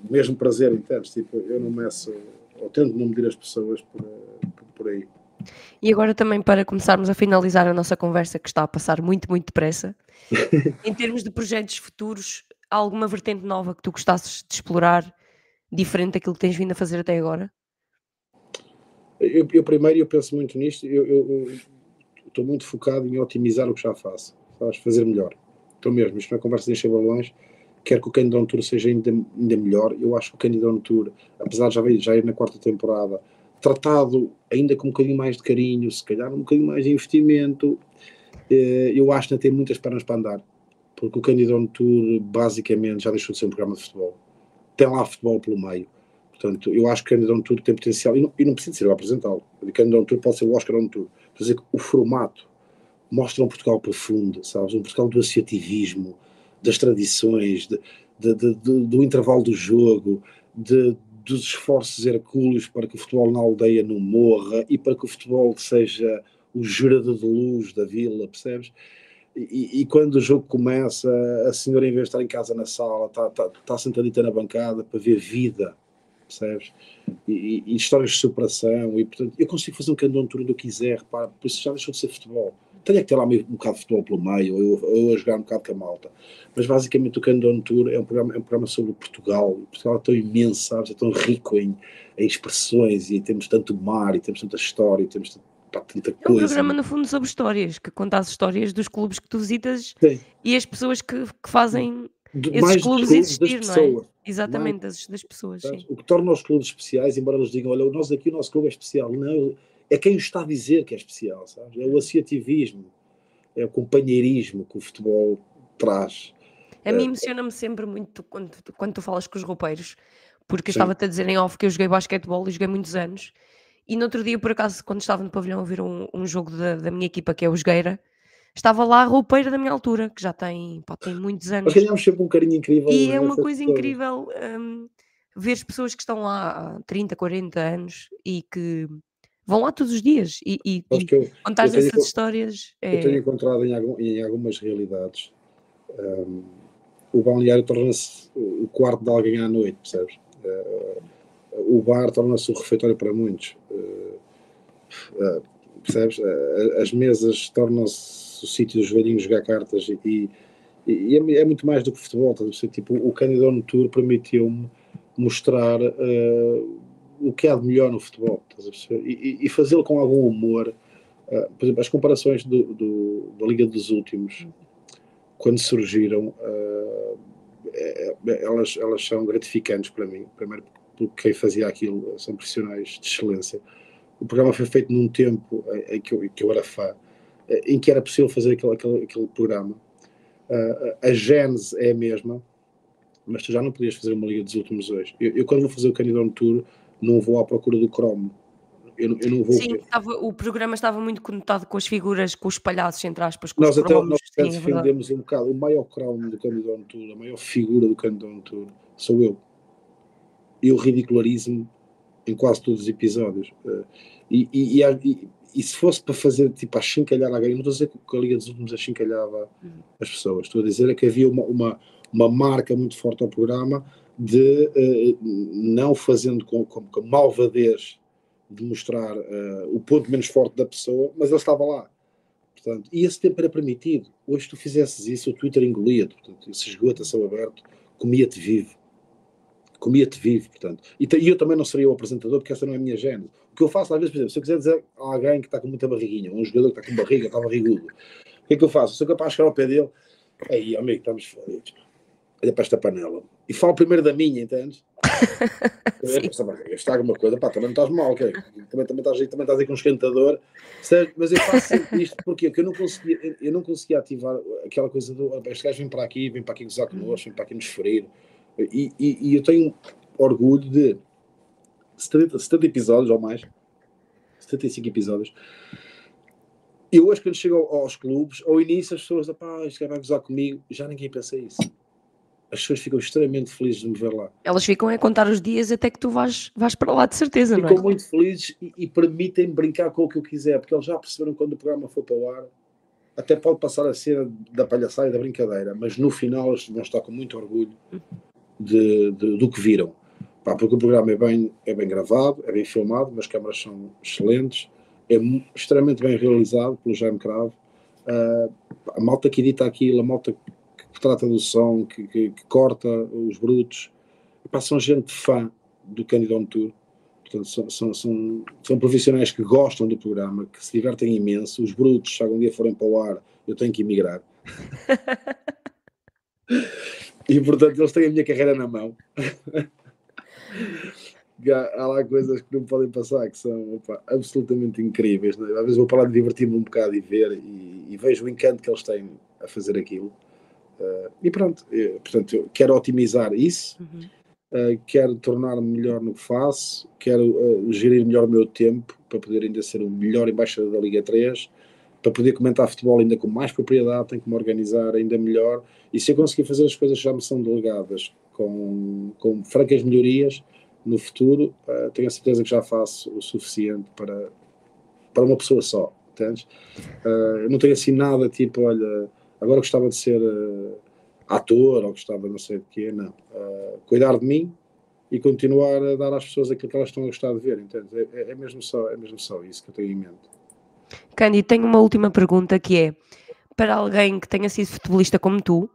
mesmo prazer, entendes? Tipo, eu não meço, ou tento não medir as pessoas por, por, por aí. E agora também para começarmos a finalizar a nossa conversa, que está a passar muito, muito depressa, (laughs) em termos de projetos futuros, alguma vertente nova que tu gostasses de explorar, diferente daquilo que tens vindo a fazer até agora? Eu, eu primeiro, eu penso muito nisto, eu, estou muito focado em otimizar o que já faço, sabes, fazer melhor. Estou mesmo, isto não é conversa de encher balões, quero que o Candy Tour seja ainda, ainda melhor. Eu acho que o Candy Tour, apesar de já, já ir na quarta temporada, tratado ainda com um bocadinho mais de carinho, se calhar um bocadinho mais de investimento, eh, eu acho que ainda tem muitas pernas para andar. Porque o Candy Tour basicamente já deixou de ser um programa de futebol. Tem lá futebol pelo meio Portanto, eu acho que o Candidato Tour tem potencial, e não, e não precisa ser eu apresentá-lo. O Candidato Tour pode ser o Oscar on Tour. Quer dizer, o formato mostra um Portugal profundo, sabes? Um Portugal do associativismo, das tradições, de, de, de, do intervalo do jogo, dos esforços hercúleos para que o futebol na aldeia não morra e para que o futebol seja o gerador de luz da vila, percebes? E, e, quando o jogo começa, a senhora, em vez de estar em casa na sala, está, está, está sentadita na bancada para ver vida, percebes? E, e, histórias de superação, e portanto, eu consigo fazer um canto onde eu quiser, repara, por isso já deixou de ser futebol. Tenho que ter lá um bocado de futebol pelo meio, ou eu, a jogar um bocado com a malta. Mas basicamente o Canto Tour é um programa, é um programa sobre Portugal. Portugal é tão imenso, sabes? É tão rico em, em expressões, e temos tanto mar, e temos tanta história, e temos pá, tanta coisa. É um programa, no fundo, sobre histórias, que conta as histórias dos clubes que tu visitas Sim. e as pessoas que, que fazem de, esses mais clubes, clubes existir, não é? Exatamente, é? das, das pessoas. O que torna os clubes especiais, embora eles digam, olha, nós aqui o nosso clube é especial, não, é quem está a dizer que é especial, sabes? É o associativismo, é o companheirismo que o futebol traz. A mim é, emociona-me sempre muito quando, quando tu falas com os roupeiros, porque estava-te a dizer em off que eu joguei basquetebol e joguei muitos anos. E no outro dia, por acaso, quando estava no pavilhão a ver um, um jogo da, da minha equipa, que é o Jogueira, estava lá a roupeira da minha altura, que já tem, pá, tem muitos anos. Nós ganhámos sempre um carinho incrível. E é uma coisa incrível um, ver as pessoas que estão lá há 30, 40 anos e que vão lá todos os dias e, e, e contar essas histórias. É... Eu tenho encontrado em, algum, em algumas realidades um, o balneário torna-se o quarto de alguém à noite, percebes? Uh, o bar torna-se o refeitório para muitos. Uh, percebes? As mesas tornam-se o sítio dos velhinhos jogar cartas e, e, e é, é, muito mais do que futebol, tipo, o Candidato Tour permitiu-me mostrar uh, o que há de melhor no futebol e, e fazê-lo com algum humor. Uh, por exemplo, as comparações do, do, da Liga dos Últimos, quando surgiram, uh, é, elas, elas são gratificantes para mim. Primeiro, porque quem fazia aquilo são profissionais de excelência o programa foi feito num tempo em que eu, em que eu era fã, em que era possível fazer aquele, aquele, aquele programa. Uh, a gênese é a mesma, mas tu já não podias fazer uma liga dos últimos dois. Eu, eu quando vou fazer o Canidon Tour, não vou à procura do cromo. Eu, eu não vou. Sim, estava, o programa estava muito conectado com as figuras, com os palhaços, entre aspas, nós até cromos. nós Sim, é defendemos um bocado. O maior cromo do Canidon Tour, a maior figura do Canidon Tour, sou eu. Eu ridicularismo em quase todos os episódios. Uh, e, e, e, e, se fosse para fazer tipo a chincalhar alguém, não estou a dizer que a Liga dos Últimos achincalhava Uhum. as pessoas, estou a dizer é que havia uma, uma, uma marca muito forte ao programa de eh, não fazendo com, com, com malvadez de mostrar eh, o ponto menos forte da pessoa, mas ele estava lá. Portanto, e esse tempo era permitido. Hoje, se tu fizesses isso, o Twitter engolia-te. Portanto, esse esgoto a céu aberto comia-te vivo. Comia-te vivo, portanto. E, e eu também não seria o apresentador, porque essa não é a minha gênese. O que eu faço, às vezes, por exemplo, se eu quiser dizer a alguém que está com muita barriguinha, um jogador que está com barriga, está barrigudo, o que é que eu faço? Sou capaz de chegar ao pé dele, aí, amigo, estamos fodidos. Olha para esta panela. E falo primeiro da minha, entendes? (laughs) Esta barriga, está alguma coisa, pá, também não estás mal, ok? Também, também, estás, aí- também estás aí com um esquentador. Certo? Mas eu faço sempre isto porque porque eu não conseguia, eu- eu não conseguia ativar aquela coisa do "Ah, este gajo vem para aqui, vem para aqui gozar connosco, vem para aqui nos ferir. E, e, e eu tenho orgulho de 70, 70 episódios ou mais, 75 episódios. Eu hoje, quando chego ao- aos clubes, ao início as pessoas, pá, gajo vai gozar comigo, já ninguém pensa isso. As pessoas ficam extremamente felizes de me ver lá. Elas ficam a contar os dias até que tu vais, vais para lá, de certeza, não ficam é? muito felizes e, e permitem brincar com o que eu quiser, porque eles já perceberam quando o programa for para o ar, até pode passar a ser da palhaçada e da brincadeira, mas no final eles vão estar com muito orgulho de, de- do que viram. Pá, porque o programa é bem, é bem gravado, é bem filmado, as câmaras são excelentes, é extremamente bem realizado pelo Jaime Cravo. Ah, a malta que edita aquilo, a malta que, que trata do som, que, que- que corta os brutos, pá, são gente fã do Candidon Tour. Portanto, são, são, são, são profissionais que gostam do programa, que se divertem imenso. Os brutos, se algum dia forem para o ar, eu tenho que emigrar. (laughs) e, portanto, eles têm a minha carreira na mão. (laughs) Há há lá coisas que não podem passar, que são opa, absolutamente incríveis. não é? Às vezes vou para lá de divertir-me um bocado e ver, e, e vejo o encanto que eles têm a fazer aquilo. Ah, e pronto, eh, portanto, eu quero otimizar isso, Uhum. Uh, quero tornar-me melhor no que faço, quero uh, gerir melhor o meu tempo para poder ainda ser o melhor embaixador da Liga 3, para poder comentar futebol ainda com mais propriedade, tenho que me organizar ainda melhor. E se eu conseguir fazer as coisas que já me são delegadas com, com francas melhorias no futuro, uh, tenho a certeza que já faço o suficiente para, para uma pessoa só. Entendes? Uh, não tenho assim nada tipo, olha, agora gostava de ser. uh, ator ou gostava não sei de quê, não. Cuidar de mim e continuar a dar às pessoas aquilo que elas estão a gostar de ver, entende? É, é- é mesmo só, é mesmo só isso que eu tenho em mente. Cândido, tenho uma última pergunta que é: para alguém que tenha sido futebolista como tu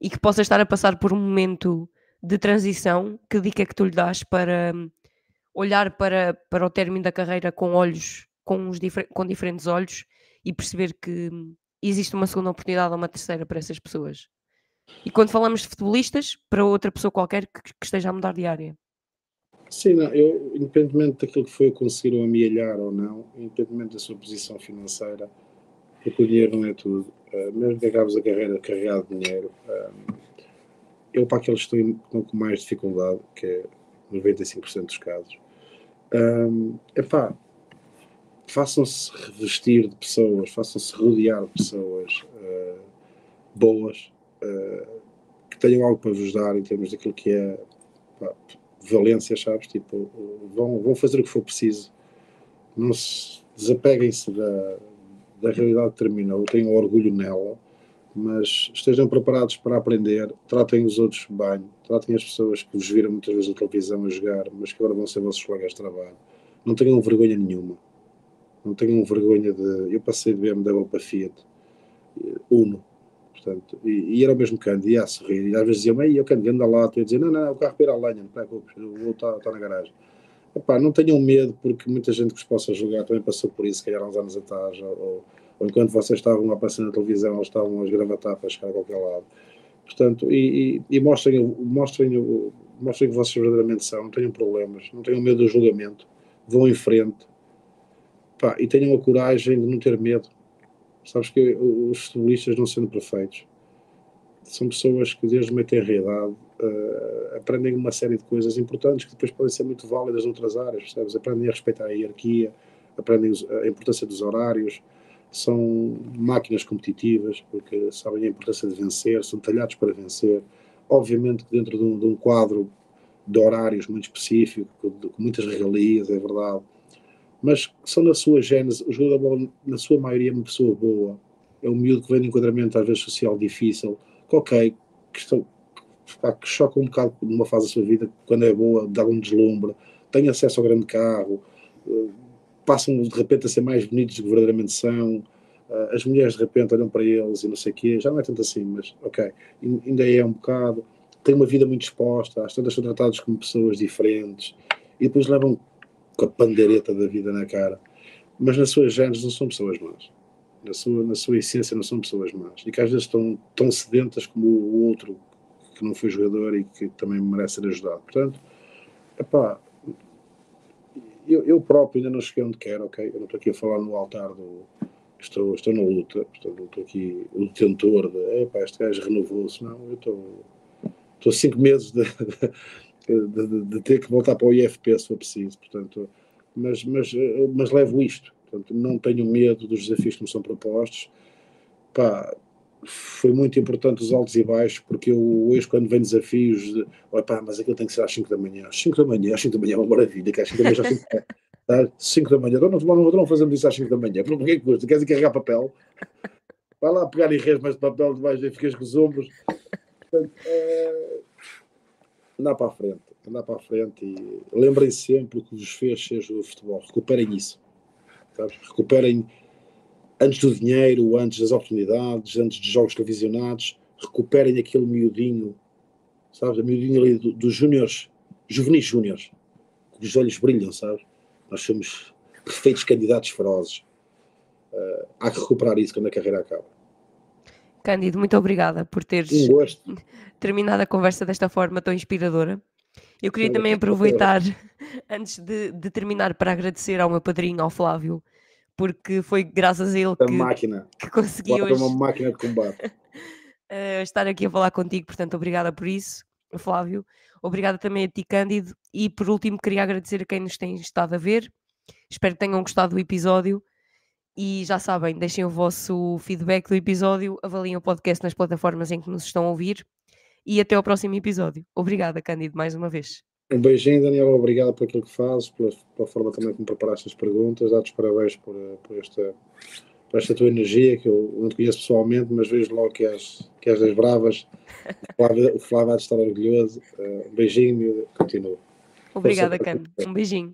e que possa estar a passar por um momento de transição, que dica é que tu lhe dás para hum, olhar para, para o término da carreira com olhos, com, os difer- com diferentes olhos e perceber que hum, existe uma segunda oportunidade ou uma terceira para essas pessoas? E quando falamos de futebolistas, para outra pessoa qualquer que, que esteja a mudar de área. Sim, não, eu, independentemente daquilo que foi eu conseguir amealhar ou não, independentemente da sua posição financeira, porque o dinheiro não é tudo, uh, mesmo que acabes a carreira carregado de dinheiro, um, eu para aqueles que estão, com mais dificuldade, que é 95% dos casos, um, epá, façam-se revestir de pessoas, façam-se rodear de pessoas uh, boas, uh, que tenham algo para vos dar em termos daquilo que é pá, valência, sabes? Tipo, vão, vão fazer o que for preciso. Não se desapeguem-se da, da realidade que terminou, tenham orgulho nela, mas estejam preparados para aprender, tratem os outros bem, tratem as pessoas que vos viram muitas vezes na televisão a jogar, mas que agora vão ser vossos colegas de trabalho. Não tenham vergonha nenhuma. Não tenham vergonha de. Eu passei de BMW para Fiat, Uno, portanto, e, e era o mesmo Cândido, ia a sorrir, e às vezes diziam, ei, eu Cândido, anda lá, tu ia dizer, não, não, o carro para à lenha, não te preocupes, eu vou estar, estar na garagem. Epá, não tenham medo, porque muita gente que vos possa julgar também passou por isso, se calhar uns anos atrás, ou, ou enquanto vocês estavam a passar na televisão, eles estavam a esgravatar para chegar a qualquer lado. Portanto, e, e, e mostrem, o- mostrem, o- mostrem que vocês verdadeiramente são, não tenham problemas, não tenham medo do julgamento, vão em frente, e tenham a coragem de não ter medo. Sabes que os futebolistas não sendo perfeitos, são pessoas que desde uma tenra uh, aprendem uma série de coisas importantes que depois podem ser muito válidas noutras áreas, percebes? Aprendem a respeitar a hierarquia, aprendem a importância dos horários, são máquinas competitivas porque sabem a importância de vencer, são talhados para vencer. Obviamente que dentro de um, de um quadro de horários muito específico, com muitas regalias, é verdade, mas são na sua gênese, o jogador da bola, na sua maioria, é uma pessoa boa, é um miúdo que vem de enquadramento às vezes social difícil, que ok, que, estão, que choca um bocado numa fase da sua vida, quando é boa, dá um deslumbre, tem acesso ao grande carro, eh, passam de repente a ser mais bonitos do que verdadeiramente são, eh, as mulheres de repente olham para eles e não sei o quê, já não é tanto assim, mas ok, ainda é um bocado, têm uma vida muito exposta, às tantas são tratados como pessoas diferentes, e depois levam com a pandeireta da vida na cara, mas nas suas genes não são pessoas más, na sua, na sua essência não são pessoas más, e que às vezes estão tão sedentas como o outro que não foi jogador e que também merece ser ajudado. Portanto, epá, eu, eu próprio ainda não cheguei onde quero, ok? Eu não estou aqui a falar no altar do. Estou, estou na luta, portanto, não estou aqui o detentor de. Epá, este gajo renovou-se. Não, eu estou. Estou cinco meses de, de, de, ter que voltar para o IFP se for preciso, portanto. Mas, mas, mas levo isto, portanto, não tenho medo dos desafios que me são propostos. Pá, foi muito importante os altos e baixos, porque eu hoje, quando vem desafios, de, pá, mas aquilo tem que ser às 5 da manhã. Às 5 da manhã, às 5 da manhã é uma maravilha, que às 5 da manhã já 5 da 5 da manhã, então não, não, fazemos isso às 5 da manhã, é que custa? Queres carregar papel? Vai lá pegar em resmas de papel debaixo e ficas com os ombros. Portanto, é, andar para a frente, andar para a frente e lembrem sempre o que vos fez ser o futebol. Recuperem isso. Sabes? Recuperem antes do dinheiro, antes das oportunidades, antes de jogos televisionados, recuperem aquele miudinho, sabes? A miudinho ali dos do júniores, juvenis júniores, que os olhos brilham, sabes? Nós somos perfeitos candidatos ferozes. Uh, há que recuperar isso quando a carreira acaba. Cândido, muito obrigada por teres um terminado a conversa desta forma tão inspiradora. Eu queria também aproveitar, (laughs) antes de, de terminar, para agradecer ao meu padrinho, ao Flávio, porque foi graças a ele que, máquina. que consegui hoje uma máquina de combate. uh, (laughs) estar aqui a falar contigo, portanto, obrigada por isso, Flávio. Obrigada também a ti, Cândido. E por último, queria agradecer a quem nos tem estado a ver. Espero que tenham gostado do episódio. E já sabem, deixem o vosso feedback do episódio, avaliem o podcast nas plataformas em que nos estão a ouvir. E até ao próximo episódio. Obrigada, Cândido, mais uma vez. Um beijinho, Daniel. Obrigado por aquilo que fazes, pela, pela forma também como preparaste as perguntas. Dá-te parabéns por, por, esta, por esta tua energia, que eu não te conheço pessoalmente, mas vejo logo que és, que és das bravas. O Flávio vai estar orgulhoso. Uh, um beijinho, continua. Obrigada, Cano. Um beijinho.